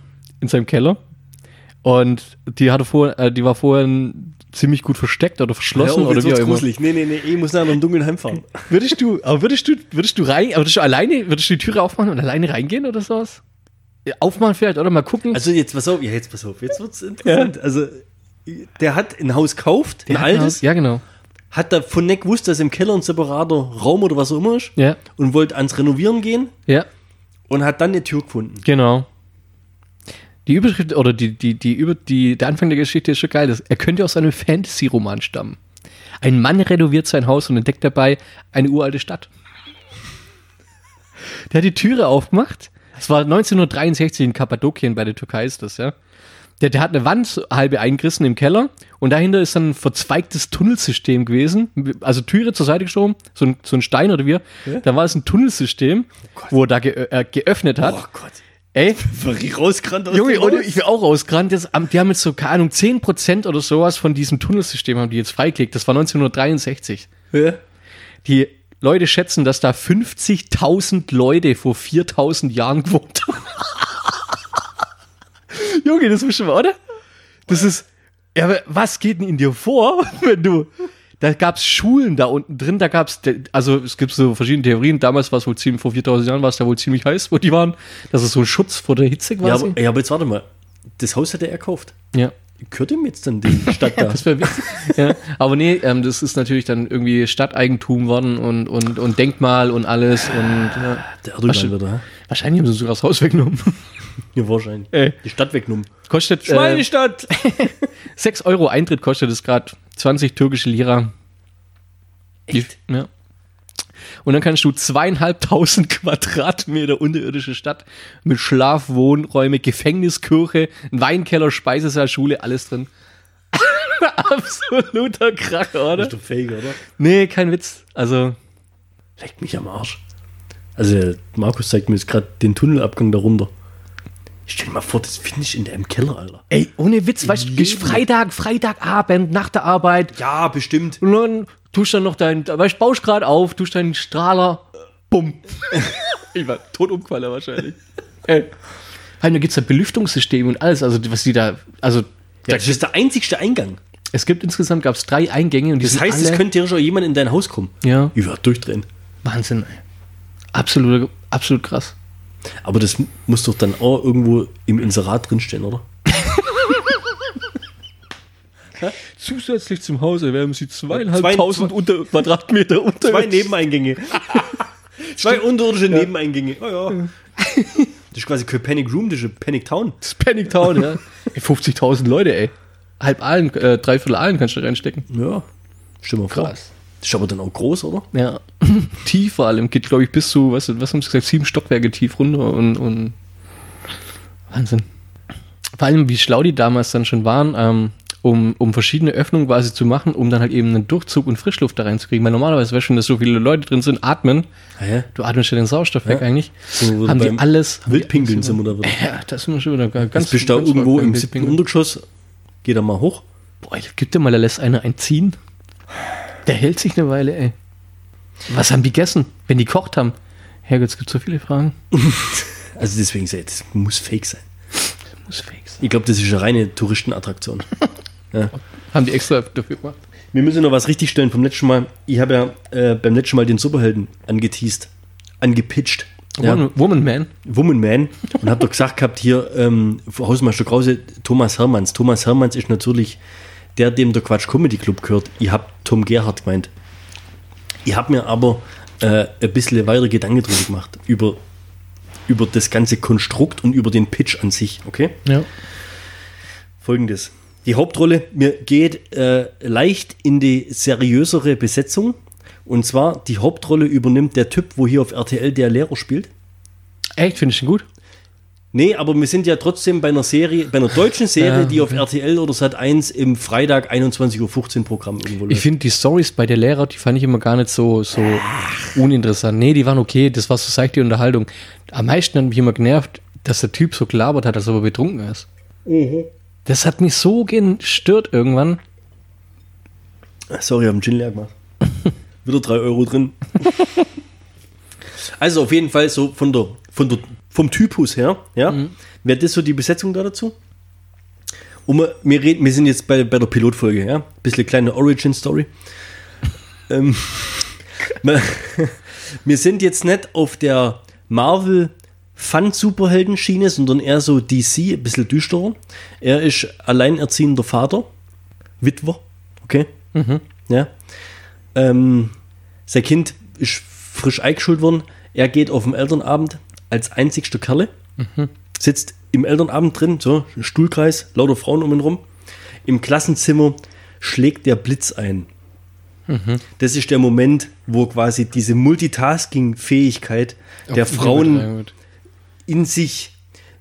in seinem Keller. Und die hatte vor, äh, die war vorher ziemlich gut versteckt oder verschlossen auf, oder wie auch immer. Nee, nee, nee, ich muss nachher noch im Dunkeln heimfahren. Würdest du, aber würdest du, würdest du rein, aber würdest du alleine, würdest du die Türe aufmachen und alleine reingehen oder sowas? Ja, Aufmachen vielleicht oder mal gucken? Also jetzt pass auf, ja, jetzt pass auf, jetzt wird's interessant. Also der hat ein Haus gekauft, ein Ja, altes, Ja, genau. hat davon nicht gewusst, dass im Keller ein separater Raum oder was auch immer ist Ja, und wollte ans Renovieren gehen ja, und hat dann eine Tür gefunden. genau. Die Überschrift oder die, die, die, über, die, der Anfang der Geschichte ist schon geil. Das, er könnte aus einem Fantasy-Roman stammen. Ein Mann renoviert sein Haus und entdeckt dabei eine uralte Stadt. Der hat die Türe aufgemacht. Es war 1963 in Kappadokien bei der Türkei ist das, ja. Der, der hat eine Wand halbe eingerissen im Keller und dahinter ist dann ein verzweigtes Tunnelsystem gewesen. Also Türe zur Seite geschoben, so ein, so ein Stein oder wie. Da war es ein Tunnelsystem, wo er da ge äh, geöffnet hat. Oh Gott. Ey, Verriech rausgerannt aus Junge, oder ich will auch rausgerannt. Jetzt, am- die haben jetzt so, keine Ahnung, 10% oder sowas von diesem Tunnelsystem haben die jetzt freigeklickt. Das war 1963. Ja. Die Leute schätzen, dass da 50.000 Leute vor 4.000 Jahren gewohnt haben. Junge, das ist schon mal, oder? Das ist, Ja, aber was geht denn in dir vor, wenn du. Da gab es Schulen da unten drin, da gab es, also es gibt so verschiedene Theorien. Damals war es wohl ziemlich, vor 4000 Jahren war es da wohl ziemlich heiß, wo die waren. Das ist so ein Schutz vor der Hitze Ja quasi. aber, ja, aber jetzt warte mal. Das Haus hat er gekauft. Ja. Gehört ihm jetzt dann die Stadt da? Das wäre witzig. ja. Aber nee, ähm, das ist natürlich dann irgendwie Stadteigentum worden und, und, und Denkmal und alles. Und ja. Der Erdogan Was- wieder, wahrscheinlich haben sie sogar das Haus weggenommen. Ja, wahrscheinlich. Ey. Die Stadt weggenommen. Kostet äh, Schweinestadt! 6 Euro Eintritt kostet es gerade 20 türkische Lira. Echt? Ja. Und dann kannst du zweieinhalbtausend Quadratmeter unterirdische Stadt mit Schlaf, Wohnräume, Gefängniskirche, ein Weinkeller, Speisesaal, Schule, alles drin. Absoluter Kracher, oder? ist doch fake, oder? Nee, kein Witz. Also, Leckt mich am Arsch. Also, Markus zeigt mir jetzt gerade den Tunnelabgang darunter. Ich stell dir mal vor, das finde ich in deinem Keller, Alter. ey, ohne Witz, weißt du. Freitag, Freitagabend, nach der Arbeit, Ja, bestimmt. Und dann tust dann noch dein, weißt du, baust gerade auf, tust deinen Strahler, bumm. ich war tot umqualler wahrscheinlich. Ey. Weil da gibt es ja Belüftungssysteme und alles, also was die da, also Ja, das ist der einzigste Eingang. es gibt insgesamt gab es drei Eingänge und die Das heißt, es könnte theoretisch auch jemand in dein Haus kommen. ja, Ich würde durchdrehen. Wahnsinn, ey. Absolut, absolut krass. Aber das muss doch dann auch irgendwo im Inserat drinstehen, oder? Zusätzlich zum Haus erwerben sie Zwei- zweieinhalbtausend unter Quadratmeter unter. Zwei Nebeneingänge. Zwei unterirdische Nebeneingänge. Oh, ja. Das ist quasi kein Panic Room, das ist ein Panic Town. Das ist Panic Town, ja. Ey, 50.000 Leute, ey. Halb Aalen, äh, dreiviertel Aalen kannst du reinstecken. Ja. Mal vor. Krass. Das ist aber dann auch groß, oder? Ja, tief vor allem. Geht, glaube ich, bis zu, was, was haben sie gesagt, sieben Stockwerke tief runter und, und Wahnsinn. Vor allem, wie schlau die damals dann schon waren, ähm, um, um verschiedene Öffnungen quasi zu machen, um dann halt eben einen Durchzug und Frischluft da reinzukriegen. Weil normalerweise, weißt du, wenn da so viele Leute drin sind, atmen, Hä? du atmest ja den Sauerstoff weg Ja. eigentlich, So, haben die alles... Wildpinkeln sind wir da wieder. Ja, das sind wir schon wieder ganz... Jetzt bist du da irgendwo im siebten. Untergeschoss, geh da mal hoch. Boah, gib dir mal, da lässt einer einziehen. Der hält sich eine Weile, ey. Was haben die gegessen, wenn die kocht haben? Herrgott, es gibt so viele Fragen. Also deswegen das muss fake sein. Muss fake sein. Ich glaube, das ist eine reine Touristenattraktion. Haben die extra dafür gemacht? Wir müssen noch was richtig stellen vom letzten Mal. Ich habe ja äh, beim letzten Mal den Superhelden angeteased, angepitcht. Ja. Woman, Woman Man. Woman Man und habe doch gesagt gehabt hier ähm, Hausmeister Krause Thomas Hermanns. Thomas Hermanns ist natürlich der, dem der Quatsch Comedy Club gehört. Ich habe Tom Gerhardt gemeint. Ich habe mir aber äh, ein bisschen weitere Gedanken drüber gemacht über, über das ganze Konstrukt und über den Pitch an sich. Okay? Ja. Folgendes. Die Hauptrolle mir geht äh, leicht in die seriösere Besetzung. Und zwar die Hauptrolle übernimmt der Typ, wo hier auf RTL der Lehrer spielt. Echt, finde ich den gut. Nee, aber wir sind ja trotzdem bei einer Serie, bei einer deutschen Serie, Ja, die auf RTL oder Sat 1 im Freitag 21.15 Uhr Programm irgendwo Ich läuft. finde die Stories bei der Lehrer, die fand ich immer gar nicht so, so uninteressant. Nee, die waren okay, das war so seichte Unterhaltung. Am meisten hat mich immer genervt, dass der Typ so gelabert hat, als ob er betrunken ist. Das hat mich so gestört irgendwann. Sorry, ich habe einen Gin leer gemacht. Wieder 3 Euro drin. also auf jeden Fall so von der, von der, vom Typus her, ja, wäre das so die Besetzung da dazu? Und wir, wir, reden, wir sind jetzt bei, bei der Pilotfolge, ja, bisschen kleine Origin-Story. ähm, wir, wir sind jetzt nicht auf der Marvel Fun-Superhelden-Schiene, sondern eher so DC, ein bisschen düsterer. Er ist alleinerziehender Vater, Witwer, okay? Ja. Ähm, sein Kind ist frisch eingeschult worden. Er geht auf dem Elternabend als einzigster Kerle. Sitzt im Elternabend drin, so, Stuhlkreis, lauter Frauen um ihn rum. Im Klassenzimmer schlägt der Blitz ein. Das ist der Moment, wo quasi diese Multitasking-Fähigkeit der Frauen in sich,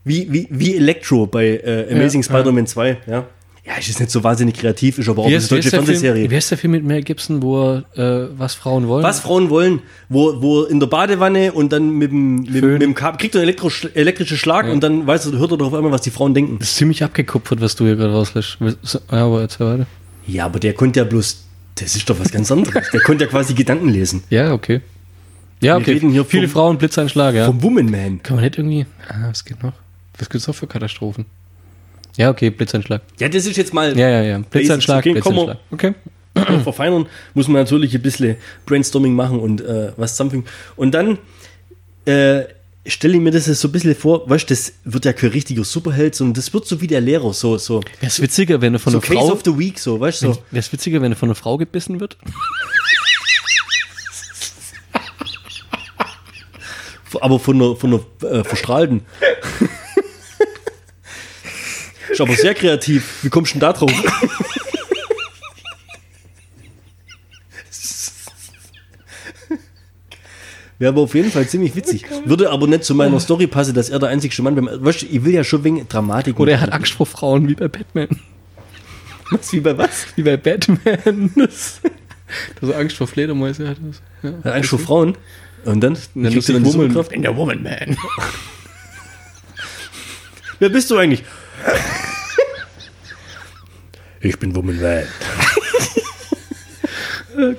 wie, wie, wie Electro bei äh, Amazing Ja, Spider-Man 2, ja. Ja, ist nicht so wahnsinnig kreativ, ist aber auch eine deutsche der Film, Fernsehserie. wie heißt der Film mit Mel Gibson, wo äh, was Frauen wollen? Was Frauen wollen, wo, wo in der Badewanne und dann mit dem, mit, mit dem Kabel kriegt er einen elektro, elektrischen Schlag und dann weiß er, hört er doch auf einmal, was die Frauen denken. Das ist ziemlich abgekupfert, was du hier gerade rauslässt. Ja, aber erzähl weiter. Ja, aber der konnte ja bloß, das ist doch was ganz anderes. Der konnte ja quasi Gedanken lesen. Ja, okay. Ja, Wir okay. reden hier Viele vom- Frauen, Blitzeinschlag, ja. Vom Woman Man. Kann man nicht irgendwie. Ah, was geht noch? Was gibt's noch für Katastrophen? Ja, okay, Blitzanschlag. Ja, das ist jetzt mal Ja, ja, ja. Blitzanschlag, Basics, okay. Blitzanschlag. Okay. verfeinern, muss man natürlich ein bisschen Brainstorming machen und äh, was zusammenfügen. Und dann äh, stelle ich mir das jetzt so ein bisschen vor, weißt du, das wird ja kein richtiger Superheld, sondern das wird so wie der Lehrer, so, so, Wäre es witziger, wenn er von so einer Case Frau. of the Week, so, weißt du, so. Wäre es witziger, wenn er von einer Frau gebissen wird? aber von einer, von einer äh, Verstrahlten. ist aber sehr kreativ. Wie kommst du denn da drauf? Wäre aber auf jeden Fall ziemlich witzig. Würde aber nicht zu meiner Story passen, dass er der einzige Mann beim. Weißt du, ich will ja schon wegen Dramatik. Oder er hat Angst vor Frauen, wie bei Batman. Was, wie bei was? Wie bei Batman. Das, dass er Angst vor Fledermäuse hat. Ja. Hat Angst vor Frauen. Und dann? Dann Kriegst du dann die Superkraft? in der Woman Man. Wer bist du eigentlich? Ich bin Woman Man.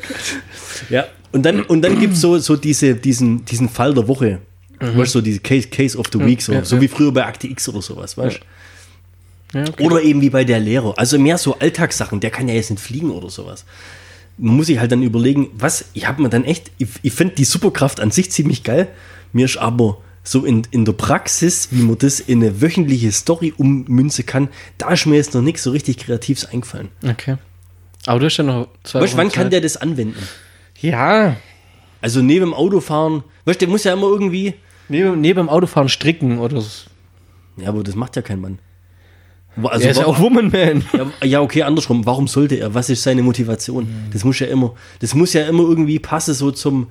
Ja, und dann, und dann gibt es so, so diese, diesen, diesen Fall der Woche. Weißt du, so diese Case, Case of the Week, so, ja, so ja. wie früher bei Akte X oder sowas, weißt du? Ja, okay. Oder eben wie bei der Lehrer. Also mehr so Alltagssachen, der kann ja jetzt nicht fliegen oder sowas. Man muss sich halt dann überlegen, was, ich habe mir dann echt, ich, ich finde die Superkraft an sich ziemlich geil. Mir ist aber so in, in der Praxis, wie man das in eine wöchentliche Story ummünzen kann, da ist mir jetzt noch nichts so richtig Kreatives eingefallen. okay. Aber du hast ja noch zwei Weißt wann kann Zeit. der das anwenden? Ja. Also neben dem Autofahren, weißt du, der muss ja immer irgendwie. Neben, neben dem Autofahren stricken oder so. Ja, aber das macht ja kein Mann. Also, er ist ja auch Woman Man. ja, ja, okay, andersrum. Warum sollte er? Was ist seine Motivation? Das muss ja immer, das muss ja immer irgendwie passen, so zum.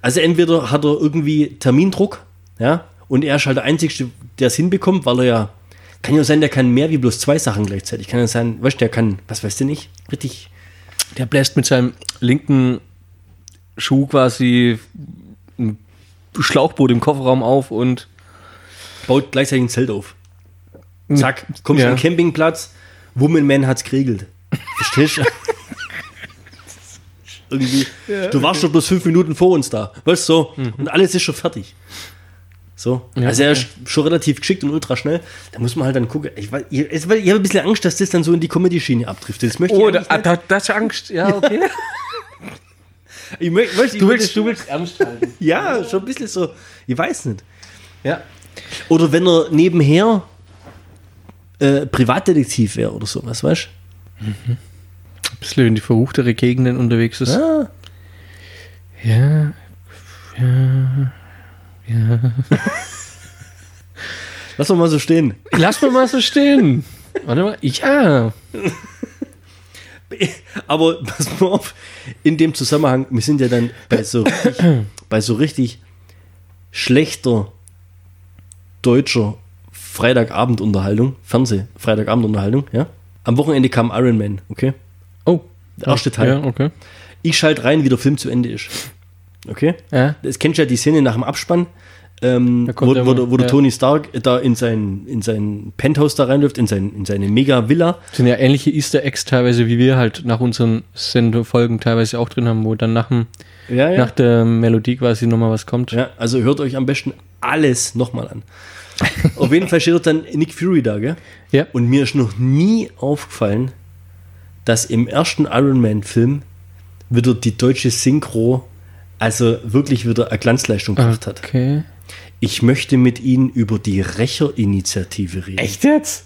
Also entweder hat er irgendwie Termindruck, ja, und er ist halt der Einzige, der es hinbekommt, weil er ja. Kann ja sein, der kann mehr wie bloß zwei Sachen gleichzeitig. Kann ja sein, weißt du, der kann, was weißt du nicht, richtig. Der bläst mit seinem linken Schuh quasi ein Schlauchboot im Kofferraum auf und Baut gleichzeitig ein Zelt auf. Zack, kommst Ja. den Campingplatz, Woman Man hat's geregelt. Verstehst du? Irgendwie. du warst schon bloß fünf Minuten vor uns da. Weißt du, so. Und alles ist schon fertig. So. Ja, also er okay. ist schon relativ geschickt und ultra schnell. Da muss man halt dann gucken. Ich, weiß- ich, ich habe ein bisschen Angst, dass das dann so in die Comedy-Schiene abtrifft. Das möchte ich Oh, eigentlich da, nicht. da, das ist Angst. Ja, okay. Ich möchte, ich Du willst, du willst ernst halten. Ja, schon ein bisschen so. Ich weiß nicht. Ja. Oder wenn er nebenher äh, Privatdetektiv wäre oder sowas, weißt Ein bisschen in die verruchtere Gegenden unterwegs ist. du? Ah. Ja. Lass doch mal so stehen. Lass mal mal so stehen. Warte mal. Ja. Aber pass mal auf, in dem Zusammenhang, wir sind ja dann bei so richtig, bei so richtig schlechter deutscher Freitagabendunterhaltung, Fernseh, Freitagabendunterhaltung, ja. Am Wochenende kam Iron Man, okay? Oh. Der erste Teil. Ja, okay. Ich schalte rein, wie der Film zu Ende ist. Okay? Ja. Das kennst du ja die Szene nach dem Abspann, ähm, wo, der wo, der- wo der ja. Tony Stark da in sein, in sein Penthouse da reinläuft, in, sein, in seine Mega-Villa. sind ja ähnliche Easter Eggs teilweise, wie wir halt nach unseren Sendfolgen teilweise auch drin haben, wo dann nach, dem, Ja, nach der Melodie quasi nochmal was kommt. Ja, also hört euch am besten alles nochmal an. Auf jeden Fall steht dort dann Nick Fury da, gell? Ja. Und mir ist noch nie aufgefallen, dass im ersten Iron Man-Film wieder die deutsche Synchro also wirklich wieder eine Glanzleistung gebracht hat. Okay. Ich möchte mit Ihnen über die Rächer-Initiative reden. jetzt?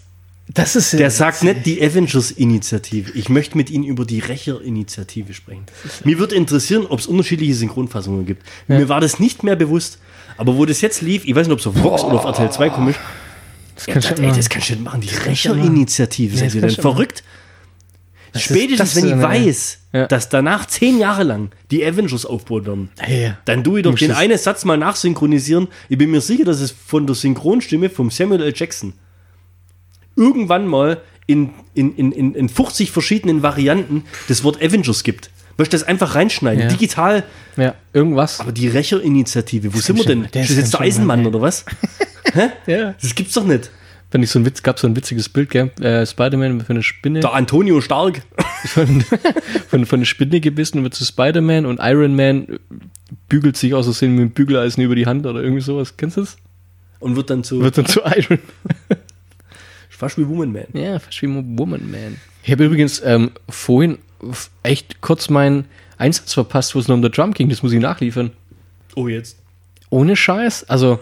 Das ist Der sagt nicht die Avengers-Initiative. Ich möchte mit Ihnen über die Rächer-Initiative sprechen. Mir würde interessieren, ob es unterschiedliche Synchronfassungen gibt. Mir war das nicht mehr bewusst. Aber wo das jetzt lief, ich weiß nicht, ob es auf Vox oder auf RTL 2 komisch, Das ja, kannst das, du ey, machen. das kannst du nicht machen. Die. Ja, Seid ihr denn verrückt? Das Spätestens, wenn ich eine- weiß, Ja. dass danach zehn Jahre lang die Avengers aufbauen werden, Ja. dann tue ich doch den das- einen Satz mal nachsynchronisieren. Ich bin mir sicher, dass es von der Synchronstimme vom Samuel L. Jackson irgendwann mal in, in, in, in, in 50 verschiedenen Varianten das Wort Avengers gibt. Möchte das einfach reinschneiden, Ja. digital. ja, irgendwas. Aber die Rächer-Initiative, wo sind wir denn? das Ist das jetzt der Eisenmann mal, oder was? Ja. Das gibt's doch nicht. Wenn ich so ein Witz, gab so ein witziges Bild, gell? Äh, Spider-Man für eine Spinne. Der Antonio Stark. von, von, von einer Spinne gebissen und wird zu Spider-Man und Iron Man bügelt sich aus Versehen mit dem Bügeleisen über die Hand oder irgendwie sowas. Kennst du das? Und wird dann zu. Wird dann zu Iron Fast wie Woman Man. Ja, fast wie Woman Man. Ich habe übrigens ähm, vorhin echt kurz meinen Einsatz verpasst, wo es noch um der Drum ging. Das muss ich nachliefern. Oh, jetzt. Ohne Scheiß. Also,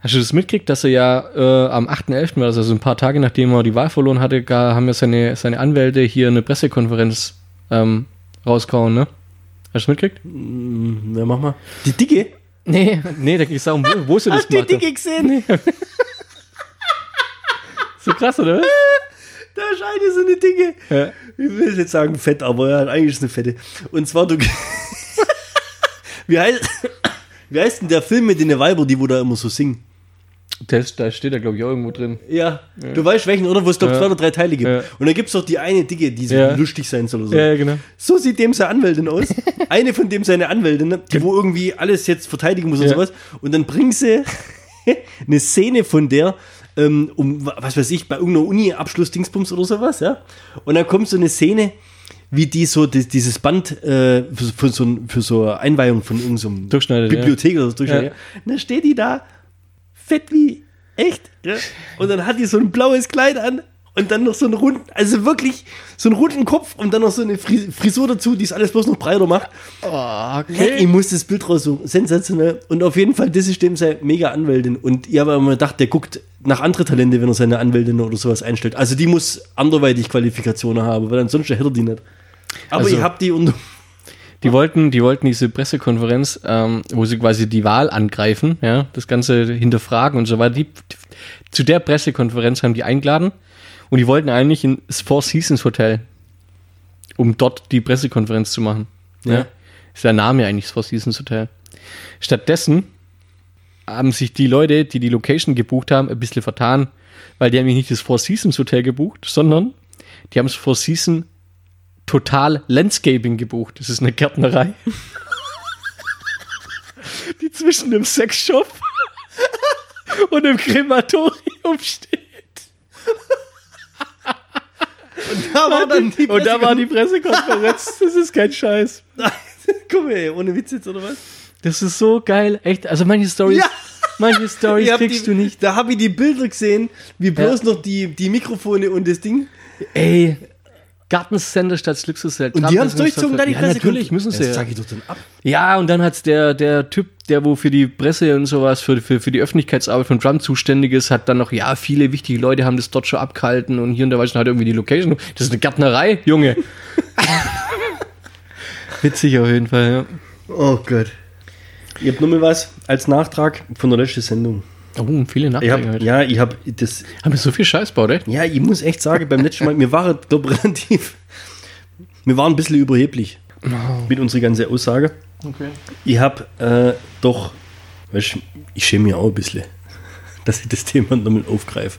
hast du das mitgekriegt, dass er ja äh, am 8.11., war das, also ein paar Tage nachdem er die Wahl verloren hatte, gar, haben ja seine, seine Anwälte hier eine Pressekonferenz ähm, rausgehauen, ne? Hast du das mitgekriegt? Ja, mach mal. Die Dicke? Nee, nee, da ging es darum, wo, wo sie das Hast du die gemacht haben. Dicke gesehen? So krass, oder? Da ist eine so eine Dicke. Ja. Ich will jetzt sagen fett, aber ja, eigentlich ist eine fette. Und zwar, du. wie, heißt, wie heißt denn der Film mit den Weiber, die wo da immer so singen? Das, da steht da, glaube ich, auch irgendwo drin. Ja, du weißt welchen, oder? Wo es, glaube ich, Ja. zwei oder drei Teile gibt. Ja. Und da gibt es doch die eine Dicke, die so Ja. lustig sein soll oder so. Ja, genau. So sieht dem seine Anwältin aus. Eine von dem seine Anwältin, die wo irgendwie alles jetzt verteidigen muss und Ja. sowas. Und dann bringt sie eine Szene von der, ähm, um, was weiß ich, bei irgendeiner Uni-Abschluss-Dingsbums oder sowas, ja. Und dann kommt so eine Szene, wie die so die, dieses Band äh, für, für, so, ein- für so eine Einweihung von irgendeinem so Durchschneidet, ja. Bibliothek oder so durchschneidet. Ja. Und dann steht die da, fett wie echt. Ja? Und dann hat die so ein blaues Kleid an und dann noch so einen runden, also wirklich so einen runden Kopf und dann noch so eine Fri- Frisur dazu, die es alles bloß noch breiter macht. Oh, Ich muss das Bild raussuchen. Sensationell. Und auf jeden Fall, das ist dem seine mega Anwältin. Und ich habe immer gedacht, der guckt nach andere Talente, wenn er seine Anwältin oder sowas einstellt. Also die muss anderweitig Qualifikationen haben, weil ansonsten hätte er die nicht. Aber Also- ich habe die unter. Die wollten, die wollten diese Pressekonferenz, ähm, wo sie quasi die Wahl angreifen, ja, das Ganze hinterfragen und so weiter. Die, zu der Pressekonferenz haben die eingeladen und die wollten eigentlich ins Four Seasons Hotel, um dort die Pressekonferenz zu machen. Ja. Ja. Ist der Name eigentlich das Four Seasons Hotel. Stattdessen haben sich die Leute, die die Location gebucht haben, ein bisschen vertan, weil die haben nicht das Four Seasons Hotel gebucht, sondern die haben das Four Seasons Total Landscaping gebucht. Das ist eine Gärtnerei. die zwischen dem Sexshop und dem Krematorium steht. Da war dann die Und da war die Pressekonferenz. Das ist kein Scheiß. Guck mal, ey, ohne Witz jetzt, oder was? Das ist so geil. Echt. Also manche Stories, Ja. manche Stories kriegst die, du nicht. Da habe ich die Bilder gesehen, wie bloß Ja. noch die, die Mikrofone und das Ding. Ey. Gartencenter statt Luxusheld. Und die haben es durchzogen, da die ja, Presse. natürlich müssen sie. Das ja. sag ich doch dann ab. Ja, und dann hat's der, der Typ, der wo für die Presse und sowas, für, für, für die Öffentlichkeitsarbeit von Trump zuständig ist, hat dann noch, ja, viele wichtige Leute haben das dort schon abgehalten und hier und da weiß ich halt irgendwie die Location. Das ist eine Gärtnerei, Junge. Witzig auf jeden Fall, ja. Oh Gott. Ich habe nur mal was als Nachtrag von der letzten Sendung. Oh, viele Nachrichten hab, ja, ich habe das. Haben wir so viel Scheiß baut, ey? Ja, ich muss echt sagen, beim letzten Mal, wir waren, glaube relativ. Wir waren ein bisschen überheblich mit unserer ganzen Aussage. Okay. Ich habe äh, doch, weißt, ich schäme mich auch ein bisschen, dass ich das Thema nochmal aufgreife.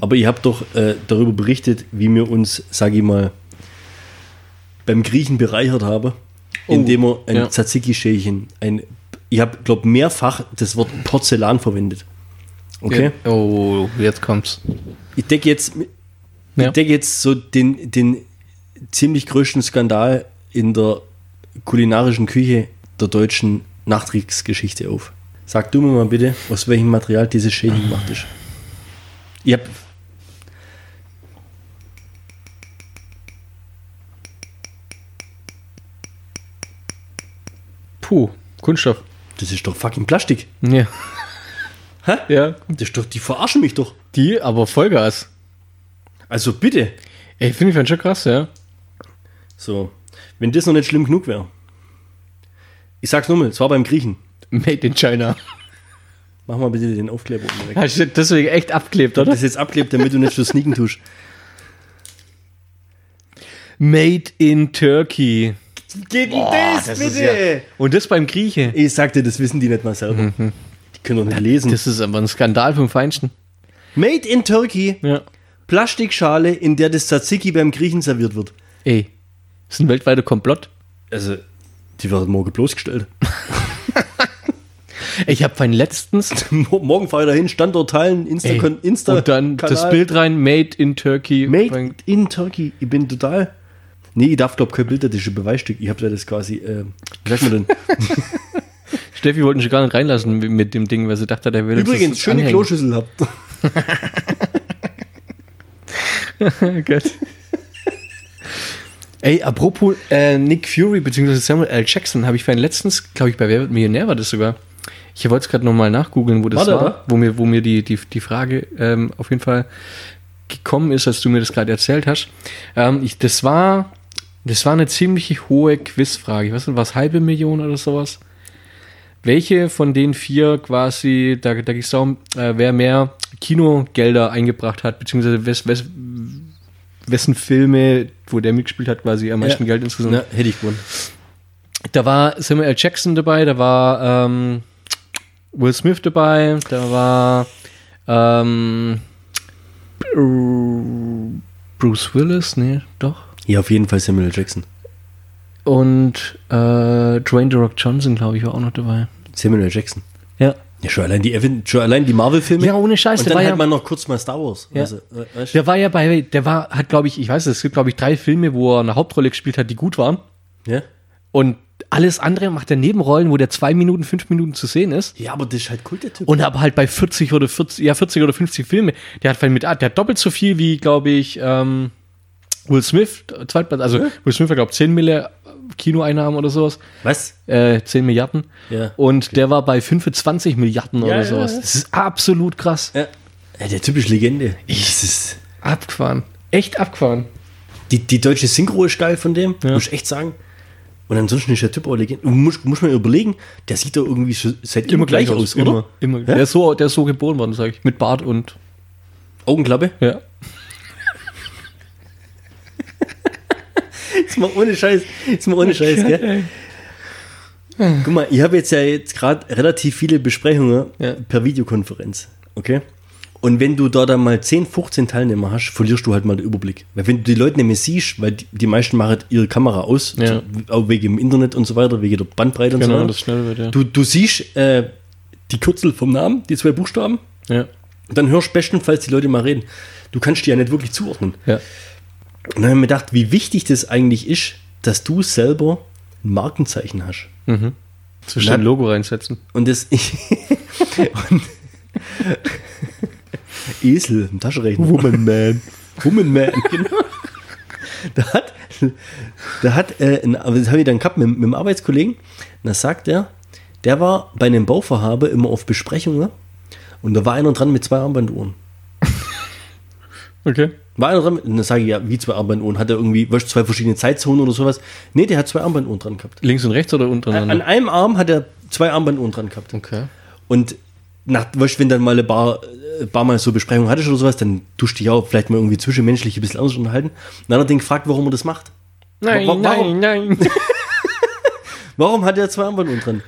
Aber ich habe doch äh, darüber berichtet, wie wir uns, sage ich mal, beim Griechen bereichert haben, indem wir ein ja. Tzatziki-Schälchen, ein, ich habe, glaube mehrfach das Wort Porzellan verwendet. Okay? Oh, jetzt kommt's. Ich decke jetzt, Ja. ich decke jetzt so den, den ziemlich größten Skandal in der kulinarischen Küche der deutschen Nachkriegsgeschichte auf. Sag du mir mal bitte, aus welchem Material dieses Schädel gemacht ist. Ich hab, Puh, Kunststoff. das ist doch fucking Plastik. Ja. Hä? Ja. Das ist doch, die verarschen mich doch. Die, aber Vollgas. Also bitte. Ey, finde ich schon krass, ja. So, wenn das noch nicht schlimm genug wäre. Ich sag's nochmal, es war beim Griechen. Made in China. Mach mal bitte den Aufkleber oben weg. Hast du deswegen echt abklebt, oder? das jetzt abklebt, damit du nicht so sneaken tust. Made in Turkey. Geht denn das ist ja- Und das beim Grieche. Ich sagte, das wissen die nicht mal selber. Die können doch nicht lesen. Das ist aber ein Skandal vom Feinsten. Made in Turkey, Ja. Plastikschale, in der das Tzatziki beim Griechen serviert wird. Ey, das ist ein weltweiter Komplott. Also, die werden morgen bloßgestellt. Ich habe vorhin letztens morgen fahre ich dahin, Standort teilen, Insta, ey, Insta und dann das Kanal. Bild rein, Made in Turkey. Made in Turkey. Ich bin total. Nee, ich darf, glaube kein Bild, das ist ein Beweisstück. Ich habe da das quasi, äh, wie sagt man denn? Steffi wollten schon gar nicht reinlassen mit- dem Ding, weil sie dachte, der will Übrigens, schöne anhängen. Kloschüssel habt. Gott. Ey, apropos äh, Nick Fury bzw. Samuel L. Jackson, habe ich vorhin letztens, glaube ich, bei Wer wird Millionär war das sogar. Ich wollte es gerade nochmal nachgoogeln, wo das War war, wo mir, wo mir die, die, die Frage ähm, auf jeden Fall gekommen ist, als du mir das gerade erzählt hast. Ähm, ich, das war, das war eine ziemlich hohe Quizfrage. Ich weiß nicht, was halbe Million oder sowas? Welche von den vier quasi, da, da ging es darum, äh, wer mehr Kinogelder eingebracht hat, beziehungsweise wes, wes, wessen Filme, wo der mitgespielt hat, quasi am meisten Ja. Geld insgesamt. Na, hätte ich gewonnen. Da war Samuel L. Jackson dabei, da war ähm, Will Smith dabei, da war ähm, Bru- Bruce Willis, nee, doch. Ja, auf jeden Fall Samuel L. Jackson. Und äh, Dwayne The Rock Johnson, glaube ich, war auch noch dabei. Samuel. Jackson. Ja. Ja, schon allein die, Evan- schon allein die Marvel-Filme. Ja, ohne Scheiß, Und dann war halt ja- mal noch kurz mal Star Wars. Ja. Also, äh, weißt du? Der war ja bei, der war, hat, glaube ich, ich weiß es, es gibt, glaube ich, drei Filme, wo er eine Hauptrolle gespielt hat, die gut waren. ja? Und alles andere macht er Nebenrollen, wo der zwei Minuten, fünf Minuten zu sehen ist. ja, aber das ist halt cool, der Typ. Und aber halt bei 40 oder 40, ja, 40 oder 50 Filme. Der hat mit, der hat doppelt so viel wie, glaube ich, ähm, Will Smith, Zweitplatz, also Will Smith hat, glaube ich, 10 Mille Kinoeinnahmen oder sowas, Was? äh, 10 Milliarden. Ja. Und der war bei 25 Milliarden Ja, oder sowas. ja. Das ist absolut krass. Ja. der Typ ist Legende. Das ist, Abgefahren. Echt abgefahren. die, die deutsche Synchro ist geil von dem, muss ich echt sagen. Und ansonsten ist der Typ auch Legende. Muss, muss man überlegen, der sieht doch irgendwie seit immer gleich aus, oder? Immer. immer. Der, ist so, der ist so geboren worden, sage ich. Mit Bart und, Augenklappe? ja. Ist mal ohne Scheiß. Ist mal ohne Scheiß, gell? Guck mal, ich habe jetzt ja jetzt gerade relativ viele Besprechungen Ja. per Videokonferenz. Okay? Und wenn du da dann mal 10, 15 Teilnehmer hast, verlierst du halt mal den Überblick. Weil wenn du die Leute nämlich siehst, weil die, die meisten machen ihre Kamera aus, Ja. so, auch wegen dem Internet und so weiter, wegen der Bandbreite und so Genau, weiter. das schnell wird, ja. Du, du siehst äh, die Kürzel vom Namen, die zwei Buchstaben, ja. und dann hörst du bestenfalls die Leute mal reden. Du kannst die ja nicht wirklich zuordnen. Ja. Und dann habe ich mir gedacht, wie wichtig das eigentlich ist, dass du selber ein Markenzeichen hast. So schnell ein Logo reinsetzen. Und das. und Esel, ein Taschenrechner. Woman Man. Woman Man, genau. Da hat, da hat äh, das habe ich dann gehabt mit, mit einem Arbeitskollegen. Und da sagt er, der war bei einem Bauvorhaben immer auf Besprechungen und da war einer dran mit zwei Armbanduhren. Okay. War einer dran dann sage ich, ja, wie zwei Armbanduhren? Hat er irgendwie, weißt zwei verschiedene Zeitzonen oder sowas? Nee, der hat zwei Armbanduhren dran gehabt. Links und rechts oder An untereinander? einem Arm hat er zwei Armbanduhren dran gehabt. Okay. Und nach, weißt, wenn dann mal ein paar, äh, paar Mal so Besprechungen hattest oder sowas, dann tust du dich auch vielleicht mal irgendwie zwischenmenschlich ein bisschen anders unterhalten. Und dann hat er den gefragt, warum er das macht. Nein, Wa- warum? nein, nein. Warum hat er zwei Armbanduhren dran?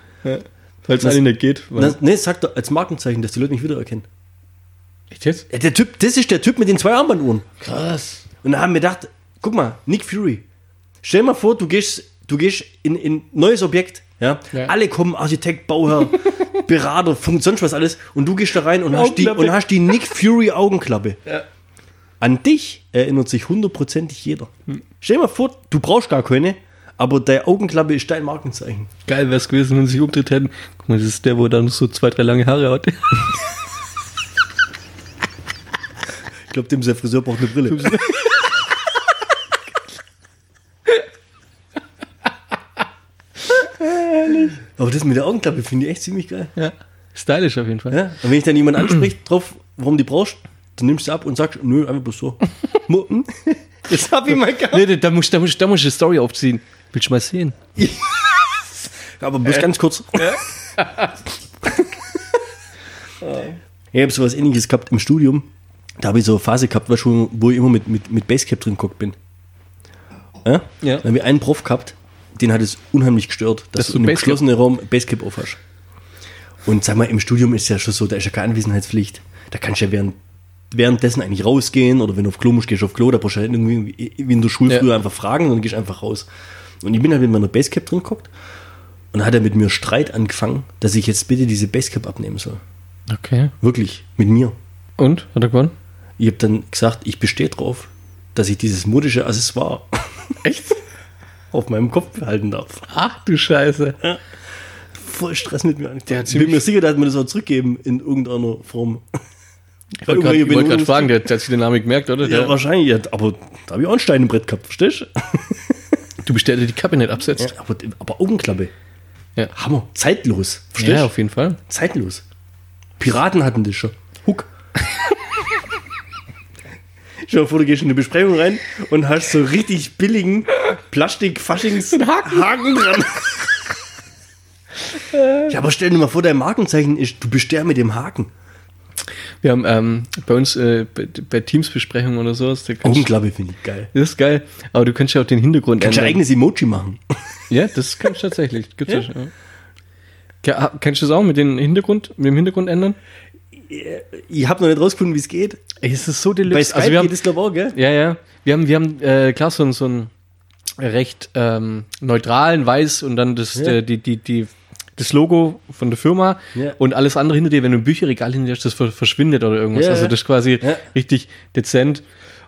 Falls Was- es nicht geht. Na, nee, sagt er als Markenzeichen, dass die Leute mich wiedererkennen. Echt jetzt? Ja, der Typ, das ist der Typ mit den zwei Armbanduhren. Krass. Und da haben wir gedacht, guck mal, Nick Fury. Stell dir mal vor, du gehst, du gehst in ein neues Objekt, ja? Ja. Alle kommen, Architekt, Bauherr, Berater, Funk, sonst was alles. Und du gehst da rein und hast, die, und hast die Nick Fury Augenklappe. An dich erinnert sich hundertprozentig jeder. Stell dir mal vor, du brauchst gar keine, aber deine Augenklappe ist dein Markenzeichen. Geil wäre es gewesen, wenn sie sich umdreht hätten. Guck mal, das ist der, wo dann so zwei, drei lange Haare hat. Ich glaube, dem sein Friseur braucht eine Brille. Aber das mit der Augenklappe finde ich echt ziemlich geil. ja. Stylisch auf jeden Fall. Ja? Und wenn ich dann jemand anspricht drauf, warum die brauchst, dann nimmst du ab und sagst, nö, einfach bloß so. Das hab ich mal gehabt. Nee, da muss, da, muss, da muss ich eine Story aufziehen. Willst du mal sehen? Aber bloß ganz kurz. Ich habe sowas ähnliches gehabt im Studium. Da habe ich so eine Phase gehabt, du, wo ich immer mit, mit, mit Basecap drin geguckt bin. Ja? Ja. Da haben wir einen Prof gehabt, den hat es unheimlich gestört, dass, Dass du du in einem Basecap- geschlossenen Raum Basecap auf hast. Und sag mal, im Studium ist ja schon so, da ist ja keine Anwesenheitspflicht. Da kannst du ja während, währenddessen eigentlich rausgehen oder wenn du auf Klo musst, gehst du auf Klo, da brauchst du halt irgendwie wie in der Schule Ja. früher einfach fragen und dann gehst du einfach raus. Und ich bin halt mit meiner Basecap drin geguckt und dann hat er mit mir Streit angefangen, dass ich jetzt bitte diese Basecap abnehmen soll. Okay. Wirklich, mit mir. Und? Hat er gewonnen? Ich habe dann gesagt, ich bestehe drauf, dass ich dieses modische Accessoire Echt? auf meinem Kopf behalten darf. Ach du Scheiße. Voll Stress mit mir. Der ich bin mir sicher, der hat mir das auch zurückgeben in irgendeiner Form. Ich wollte gerade wollt fragen, der, der hat sich die Dynamik gemerkt, oder? Ja, Der, wahrscheinlich. Ja, aber da habe ich auch einen Stein im Brett gehabt, verstehst du? du bestellst die Kappe nicht absetzt. Ja, aber, aber Augenklappe. Ja. Hammer. Zeitlos. Ja, Verstehst du? auf jeden Fall. Zeitlos. Piraten hatten das schon. Huck. Stell dir vor, du gehst in eine Besprechung rein und hast so richtig billigen Plastik-Faschings-Haken Haken dran. ja, aber stell dir mal vor, dein Markenzeichen ist, du bist der mit dem Haken. Wir haben ähm, bei uns äh, bei, bei Teamsbesprechungen oder sowas, kannst, Augenklappe finde ich geil. das ist geil, aber du kannst ja auch den Hintergrund Kannst du ein ändern. eigenes Emoji machen. Ja, das kannst du tatsächlich. Gibt's ja. Ja, Kannst du das auch mit, den Hintergrund, mit dem Hintergrund ändern? Ich habe noch nicht rausgefunden, wie es geht. Es ist so deluxe. Bei Skype also wir haben, geht es, glaube ich, auch, gell? Ja, ja. Wir haben, wir haben äh, klar so, einen- so einen recht ähm, neutralen Weiß und dann das, Ja. äh, die, die, die, das Logo von der Firma Ja. und alles andere hinter dir, wenn du ein Bücherregal hinter dir hast, das ver- verschwindet oder irgendwas. Ja, also das ist quasi richtig dezent.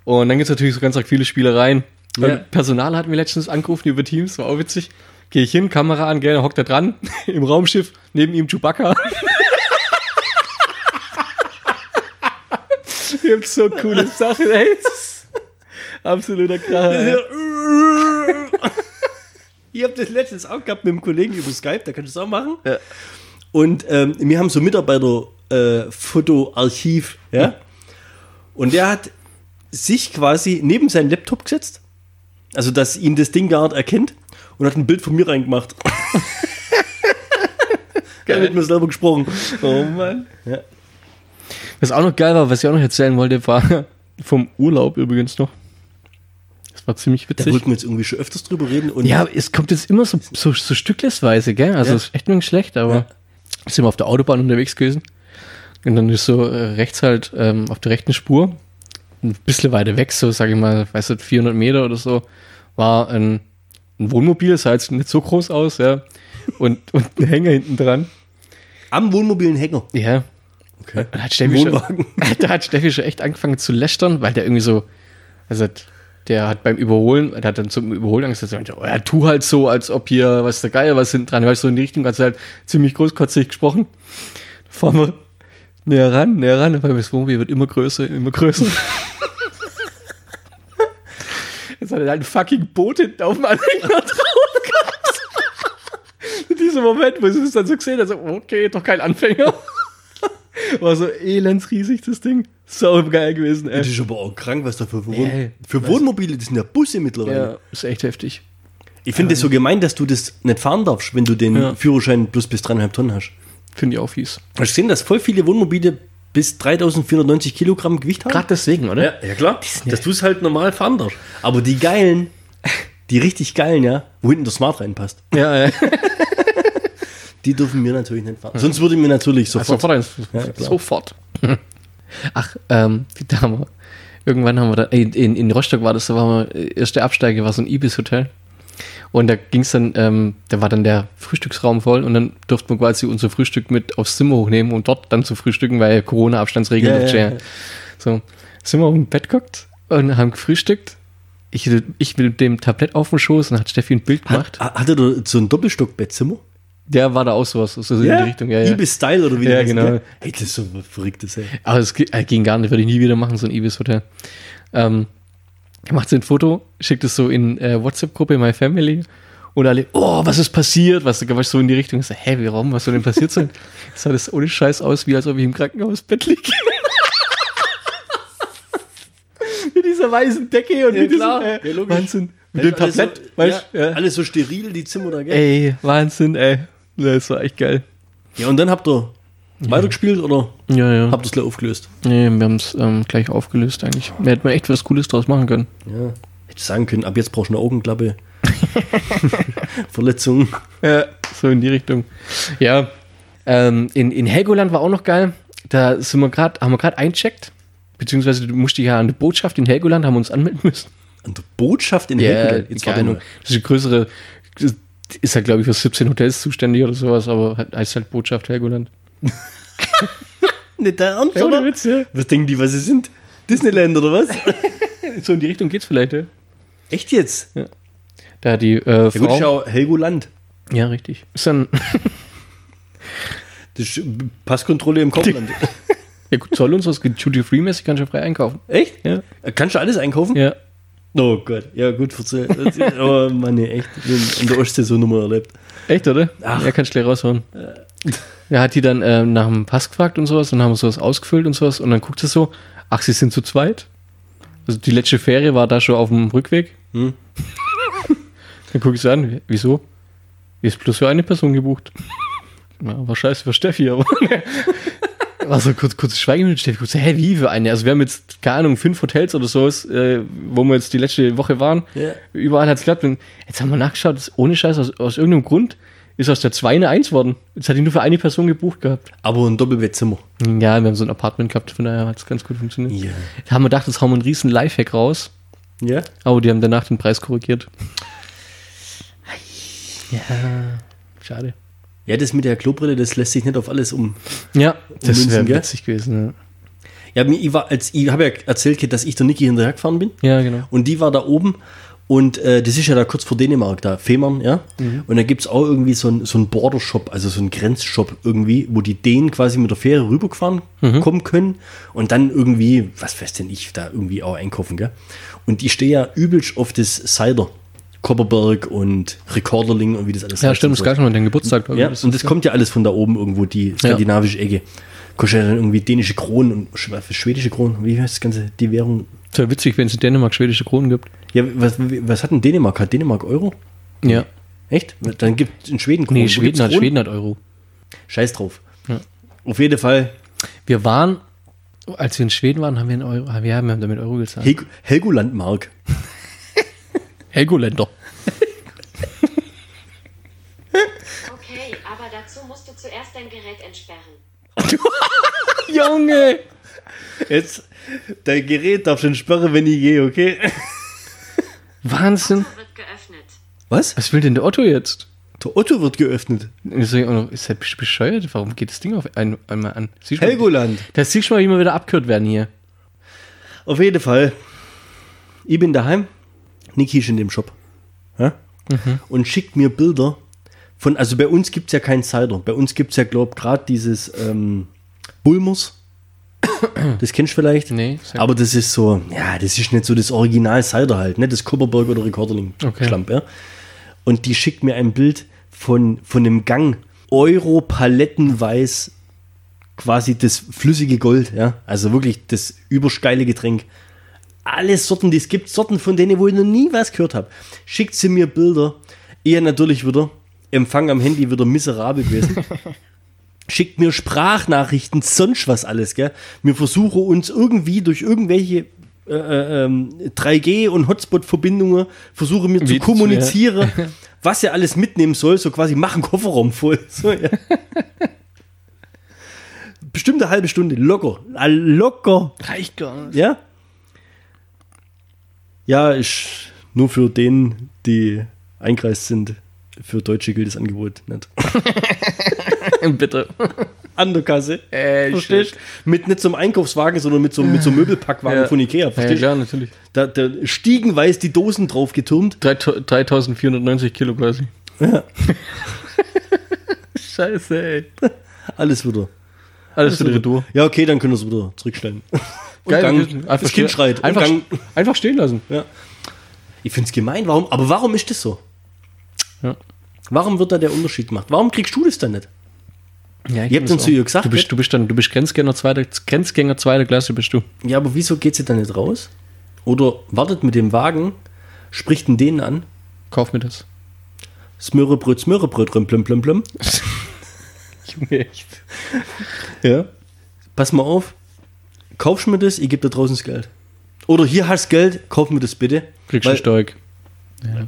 Und dann gibt es natürlich so ganz arg viele Spielereien. Personal hatten wir letztens angerufen über Teams, war auch witzig. Gehe ich hin, Kamera an, gerne hockt er dran, im Raumschiff, neben ihm Chewbacca. Ihr habt so coole Sachen, ey. Absoluter Kracher. Ich habe das letztens auch gehabt mit einem Kollegen über Skype, da kannst du es auch machen. Ja. Und ähm, wir haben so Mitarbeiter-Fotoarchiv, ja. Und der hat sich quasi neben seinen Laptop gesetzt, also dass ihn das Ding gar nicht erkennt, und hat ein Bild von mir reingemacht. Geil. mit mir selber gesprochen. Oh Mann. Ja. Was auch noch geil war, was ich auch noch erzählen wollte, war vom Urlaub übrigens noch. Das war ziemlich Da witzig. wollten wir jetzt irgendwie schon öfters drüber reden. Und Ja, es kommt jetzt immer so, so, so stücklesweise, gell? Also Ja. ist echt nicht schlecht, aber Ja. sind wir auf der Autobahn unterwegs gewesen. Und dann ist so äh, rechts halt ähm, auf der rechten Spur, ein bisschen weiter weg, so sage ich mal, weißt du, 400 Meter oder so, war ein, ein Wohnmobil, sah jetzt nicht so groß aus, ja. Und, und ein Hänger hinten dran. am Wohnmobilen Hänger. Ja. Okay. Da hat Steffi schon, da hat Steffi schon echt angefangen zu lästern, weil der irgendwie so, also der hat beim Überholen, der hat dann zum Überholen Angst, dass er meinte, oh, ja, tu halt so, als ob hier, was der Geil, was hinten dran, weißt du, so in die Richtung, hat halt ziemlich großkotzig gesprochen. Da fahren wir näher ran, näher ran, weil das Wohnmobil wird immer größer, immer größer. Jetzt hat er halt ein fucking Boot hinten auf dem Anhänger drauf gehabt. In diesem Moment, wo ich es dann so gesehen habe, so, okay, doch kein Anfänger. War so elendsriesig, das Ding. So geil gewesen, Das ey. ist aber auch krank, was da für, Wohn Ja, für Wohnmobile, das sind ja Busse mittlerweile. Ja, ist echt heftig. Ich finde es so gemein, dass du das nicht fahren darfst, wenn du den Ja. Führerschein plus bis dreieinhalb Tonnen hast. Finde ich auch fies. Hast du gesehen, dass voll viele Wohnmobile bis 3490 Kilogramm Gewicht haben? Gerade deswegen, oder? Ja, ja klar. Dass du es halt normal fahren darfst. Aber die geilen, die richtig geilen, ja, wo hinten der Smart reinpasst, Ja, ja. die dürfen wir natürlich nicht fahren. Sonst würde mir natürlich sofort. Sofort. Ja, sofort. Ach, ähm, da haben wir, irgendwann haben wir da, in, in, in Rostock war das, da war wir, erste Absteige war so ein Ibis-Hotel. Und da ging es dann, ähm, da war dann der Frühstücksraum voll und dann durften wir quasi unser Frühstück mit aufs Zimmer hochnehmen und dort dann zu frühstücken, weil Corona-Abstandsregeln. Ja, durfte ja, ja. So, sind wir auf dem Bett geguckt und haben gefrühstückt. Ich, ich mit dem Tablett auf dem Schoß und hat Steffi ein Bild gemacht. Hat, hatte du so ein Doppelstockbettzimmer? Der war da auch sowas, so in die Richtung. Ja, ja. Ibis-Style oder wie Ja, das genau. gell? Hey, das ist so was Verrücktes, ey. Aber es äh, ging gar nicht, würde ich nie wieder machen, so ein Ibis-Hotel. Ähm, er macht so ein Foto, schickt es so in äh, WhatsApp-Gruppe My Family und alle, oh, was ist passiert? Was, was so in die Richtung. Ich so, hä, warum? Was soll denn passiert sein? Es sah das ohne Scheiß aus, wie als ob ich im Krankenhausbett liege. mit dieser weißen Decke und Ja, mit klar. diesem, äh, Ja. Wahnsinn. Mit dem Tablett, so, weißt ja, ja. Alles so steril, die Zimmer da, gell? Ey, Wahnsinn, ey. Das war echt geil. Ja, und dann habt ihr weitergespielt oder Ja, ja. habt ihr es gleich aufgelöst? Nee, wir haben es ähm, gleich aufgelöst eigentlich. Wir hätten echt was Cooles draus machen können. Ja. Hätte sagen können, ab jetzt brauchst du eine Augenklappe. Verletzung. Ja, so in die Richtung. Ja, ähm, in, in Helgoland war auch noch geil. Da sind wir grad, haben wir gerade eincheckt. Beziehungsweise du musst dich ja an die Botschaft in Helgoland, haben wir uns anmelden müssen. An der Botschaft in Ja, Helgoland. Jetzt mal. Das ist eine größere, ist halt, glaube ich, für 17 Hotels zuständig oder sowas, aber halt- heißt halt Botschaft Helgoland. Nicht der Ernst, Ja, oder? Witz, ja. Was denken die, was sie sind? Disneyland oder was? So in die Richtung geht's vielleicht, ja. Echt jetzt? Da die äh, Ja, gut, Frau. schau, Helgoland. ja, richtig. Ist dann, Das Passkontrolle im Kaufland. Ja gut, Zoll und so, Duty-Free-mäßig, kannst du frei einkaufen. Echt? Ja. Kannst du alles einkaufen? Ja. Oh Gott, ja gut, verzeih. oh Mann, nee, echt. In der Ostsee so Nummer erlebt. Echt, oder? Ach. Ja, kannst du gleich raushauen. Er hat die dann ähm, nach dem Pass gefragt und sowas und haben sowas ausgefüllt und sowas und dann guckt sie so, ach, sie sind zu zweit? Also die letzte Fähre war da schon auf dem Rückweg. Hm. dann gucke ich sie an, wieso? Ist bloß für eine Person gebucht. Ja, war scheiße für Steffi, aber war so kurz, kurz Schweigen mit Steffi. Kurz, hä, wie für eine? Also wir haben jetzt, keine Ahnung, fünf Hotels oder so, äh, wo wir jetzt die letzte Woche waren. Ja. Überall hat es geklappt. Und jetzt haben wir nachgeschaut, ist ohne Scheiß, aus, aus irgendeinem Grund ist aus der 2 eine 1 worden. Jetzt hat die nur für eine Person gebucht gehabt. Aber ein Doppelbettzimmer. Ja, wir haben so ein Apartment gehabt, von daher hat es ganz gut funktioniert. Ja. Da haben wir gedacht, das hauen wir einen riesen Lifehack raus. Ja? Aber die haben danach den Preis korrigiert. Ja, schade. Ja, das mit der Klobrille, das lässt sich nicht auf alles um. Ja, das wäre witzig gewesen. Ja, mir- ich, war, als, ich habe ja erzählt, dass ich der Niki hinterhergefahren bin. Ja, ja genau. Und die war da oben. Und äh, das ist ja da kurz vor Dänemark, da, Fehmarn, ja. Und da gibt es auch irgendwie so ein, so ein Border-Shop, also so ein Grenzshop irgendwie, wo die Dänen quasi mit der Fähre rübergefahren kommen können und dann irgendwie, was weiß denn ich, da irgendwie auch einkaufen, gell. Und ich stehe ja übelst auf das Cider. Kopperberg und Rekorderling und wie das alles Ja, heißt stimmt, das so. ist gar schon mal dein Geburtstag. Ja, und das kommt ja alles von da oben irgendwo, die skandinavische Ecke. Kostet ja dann irgendwie dänische Kronen und sch- schwedische Kronen. Wie heißt das Ganze? Die Währung. Das wäre witzig, wenn es in Dänemark schwedische Kronen gibt. Ja, was, was hat denn Dänemark? Hat Dänemark Euro? Ja. Echt? Dann gibt es in Schweden Kronen. Nee, Schweden hat, Kronen? Schweden hat Euro. Scheiß drauf. Ja. Auf jeden Fall Wir waren, als wir in Schweden waren, haben wir in Euro, wir haben wir haben damit Euro gezahlt. Hel Helgoland-Mark. Helgoländer. Okay, aber dazu musst du zuerst dein Gerät entsperren. Junge! Jetzt, dein Gerät darf schon sperren, wenn ich gehe, okay? Wahnsinn. Wird geöffnet. Was? Was will denn der Otto jetzt? Der Otto wird geöffnet. Ich sag auch noch, Ist er besch- bescheuert? Warum geht das Ding auf ein, einmal an? Siehst du mal, Helgoland. Da siehst du mal, wie wir wieder abgehört werden hier. Auf jeden Fall. Ich bin daheim. Niki ist in dem Shop. Ja? Und schickt mir Bilder von, also bei uns gibt es ja keinen Cider. Bei uns gibt es ja, glaub gerade dieses ähm, Bulmers. Das kennst du vielleicht. Nee, Aber das ist so, ja, das ist nicht so das Original Cider halt, ne? Das Kupperberg oder Rekorderling Okay. Schlamp, ja. Und die schickt mir ein Bild von, von einem Gang Euro palettenweiß quasi das flüssige Gold, ja. Also wirklich das übergeile Getränk. Alle Sorten, die es gibt, Sorten von denen, wo ich noch nie was gehört habe. Schickt sie mir Bilder. Ihr natürlich wieder. Empfang am Handy wieder miserabel gewesen. Schickt mir Sprachnachrichten, sonst was alles, gell? Wir versuchen uns irgendwie durch irgendwelche äh, äh, ähm, 3G- und Hotspot-Verbindungen, versuchen mir zu kommunizieren, was er alles mitnehmen soll, so quasi machen Kofferraum voll. So, ja. Bestimmt eine halbe Stunde, locker. Ah, Locker. Reicht gar nicht. Ja? Ja, ist nur für den, die eingereist sind. Für Deutsche gilt das Angebot nicht. Bitte. An der Kasse. Äh, Verstehst? Mit nicht einem Einkaufswagen, sondern mit so, mit so einem Möbelpackwagen Ja. von Ikea. Ja, Verstehst? klar, natürlich. da, da stiegenweise die Dosen drauf getürmt. Drei- 3490 Kilo quasi. Scheiße, ey. Alles wieder. Alles für die Retour. Ja, okay, dann können wir es wieder zurückstellen. Geil, Gang. einfach das Kind schreit. Einfach, Gang. einfach stehen lassen. Ja. Ich finde es gemein. Warum? Aber warum ist das so? Ja. Warum wird da der Unterschied gemacht? Warum kriegst du das dann nicht? Ja, Ihr habt dann zu ihr gesagt, du bist, du bist dann, du bist Grenzgänger zweiter, Grenzgänger zweiter Klasse bist du. Ja, aber wieso geht sie dann nicht raus? Oder wartet mit dem Wagen, spricht den denen an, Kauf mir das. Smörebröt, plüm, plüm, plüm, plüm. Junge, echt. Ja. Pass mal auf, kaufst mir das, ich gebe dir draußen das Geld. Oder hier hast du Geld, kauf mir das bitte. Kriegst du Weil- Stoik.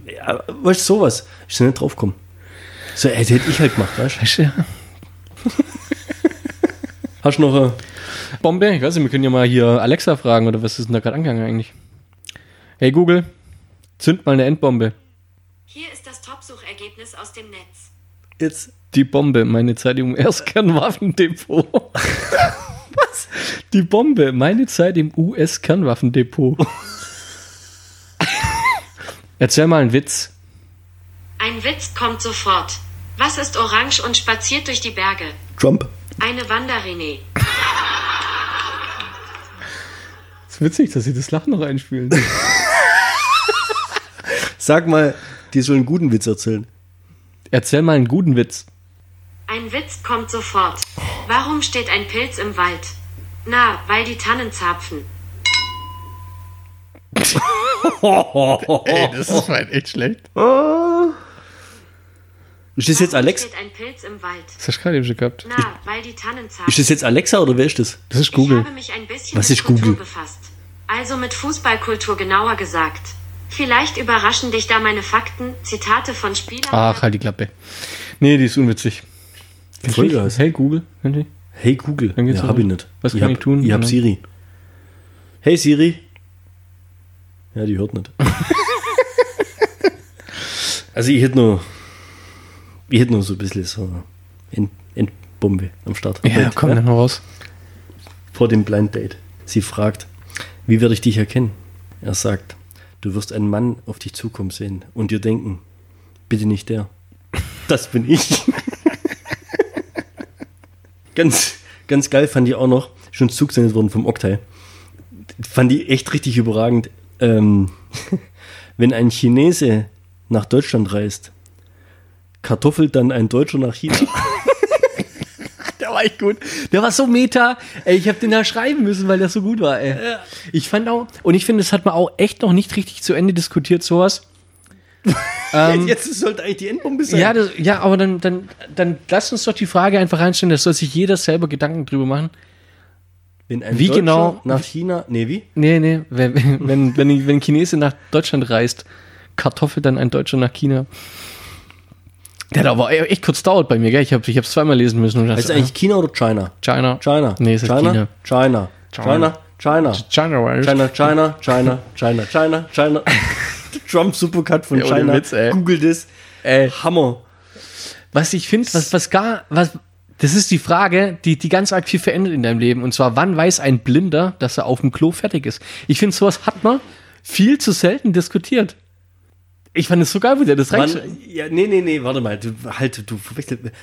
Ja, weißt du, sowas. Ich da nicht draufkommen. So, ey, das hätte ich halt gemacht, weißt du? Weißt du, ja. Hast du noch äh, Bombe? Ich weiß nicht, wir können ja mal hier Alexa fragen oder was ist denn da gerade angegangen eigentlich? Hey Google, zünd mal eine Endbombe. Hier ist das Top-Suchergebnis aus dem Netz. jetzt? Die Bombe, meine Zeit im US-Kernwaffendepot. Was? Die Bombe, meine Zeit im US-Kernwaffendepot. Erzähl mal einen Witz. Ein Witz kommt sofort. Was ist orange und spaziert durch die Berge? Trump. Eine Wanderrene. witzig, dass sie das Lachen noch einspielen. Sag mal, die sollen einen guten Witz erzählen. Erzähl mal einen guten Witz. Ein Witz kommt sofort. Warum steht ein Pilz im Wald? Na, weil die Tannen zapfen. Ey, das ist halt echt schlecht. Ist das jetzt Warum Alex? steht ein Pilz im Wald? Das hast du gerade eben schon gehabt. Na, weil die Tannen zapfen. Ist das jetzt Alexa oder wer ist das? Das ist Ich Google. habe mich ein bisschen Was mit ist Kultur Google? befasst. Also mit Fußballkultur genauer gesagt. Vielleicht überraschen dich da meine Fakten, Zitate von Spielern. Ach, halt die Klappe. Nee, die ist unwitzig. Vollgas. Hey Google, kennt ihr? Hey Google. Dann geht's ja, hab ich nicht. Was ich kann hab, ich tun? Ich hab Ja. Siri. Hey Siri. Ja, die hört nicht. also ich hätte nur, ich hätte nur so ein bisschen so End, Endbombe am Start. Ja, Heute, komm dann mal raus. Vor dem Blind Date. Sie fragt, wie werde ich dich erkennen? Er sagt, du wirst einen Mann auf dich zukommen sehen und dir denken, bitte nicht der. Das bin ich. ganz, ganz geil fand ich auch noch, schon zugesendet worden vom Oktay. Fand ich echt richtig überragend. Ähm, wenn ein Chinese nach Deutschland reist, kartoffelt dann ein Deutscher nach China. Der war echt gut. Der war so meta. Ey, ich habe den da schreiben müssen, weil der so gut war, ey. Ich fand auch, und ich finde, das hat man auch echt noch nicht richtig zu Ende diskutiert, sowas. Ähm, Jetzt sollte eigentlich die Endbombe sein. ja, das, ja, aber dann, dann, dann lass uns doch die Frage einfach reinstellen, da soll sich jeder selber Gedanken drüber machen. wenn ein wie Deutscher genau- nach China, nee, wie? Nee, nee, wenn, wenn, wenn, wenn, ein Chinese nach Deutschland reist, Kartoffel dann ein Deutscher nach China. Der hat aber echt kurz dauert bei mir, gell? Ich habe ich hab's zweimal lesen müssen. Heißt eigentlich China oder China? China. China. Nee, es China. China. China. China. China. China, weißt du? China, China, China, China, China, China. Trump Supercut von Ja, China. Witz, ey. Google das. Ey. Hammer. Was ich finde, was, was gar, was, das ist die Frage, die, die ganz aktiv verändert in deinem Leben. Und zwar, wann weiß ein Blinder, dass er auf dem Klo fertig ist? Ich finde, sowas hat man viel zu selten diskutiert. Ich fand es so geil, wie der das rein. Wann, ja, nee, nee, nee, warte mal. Du, halt, du.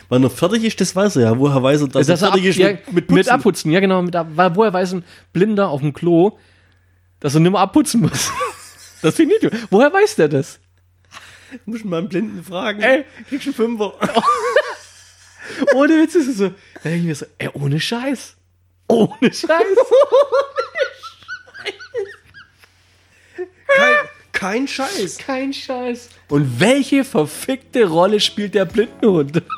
Wann er fertig ist, das weiß er ja. Woher weiß er, dass, Dass er er ab, fertig ist ja, mit, mit, mit Putzen? abputzen, ja genau. Mit, woher weiß ein Blinder auf dem Klo, dass er nicht mehr abputzen muss? Das finde ich nicht. Woher weiß der das? Muss mal einen Blinden fragen. Ey. kriegst du Fünfer. Ohne Witz ist es so. Da denke ich mir so, ey, ohne Scheiß. Ohne Scheiß. Kein, kein Scheiß. Kein Scheiß. Und welche verfickte Rolle spielt der Blindenhund?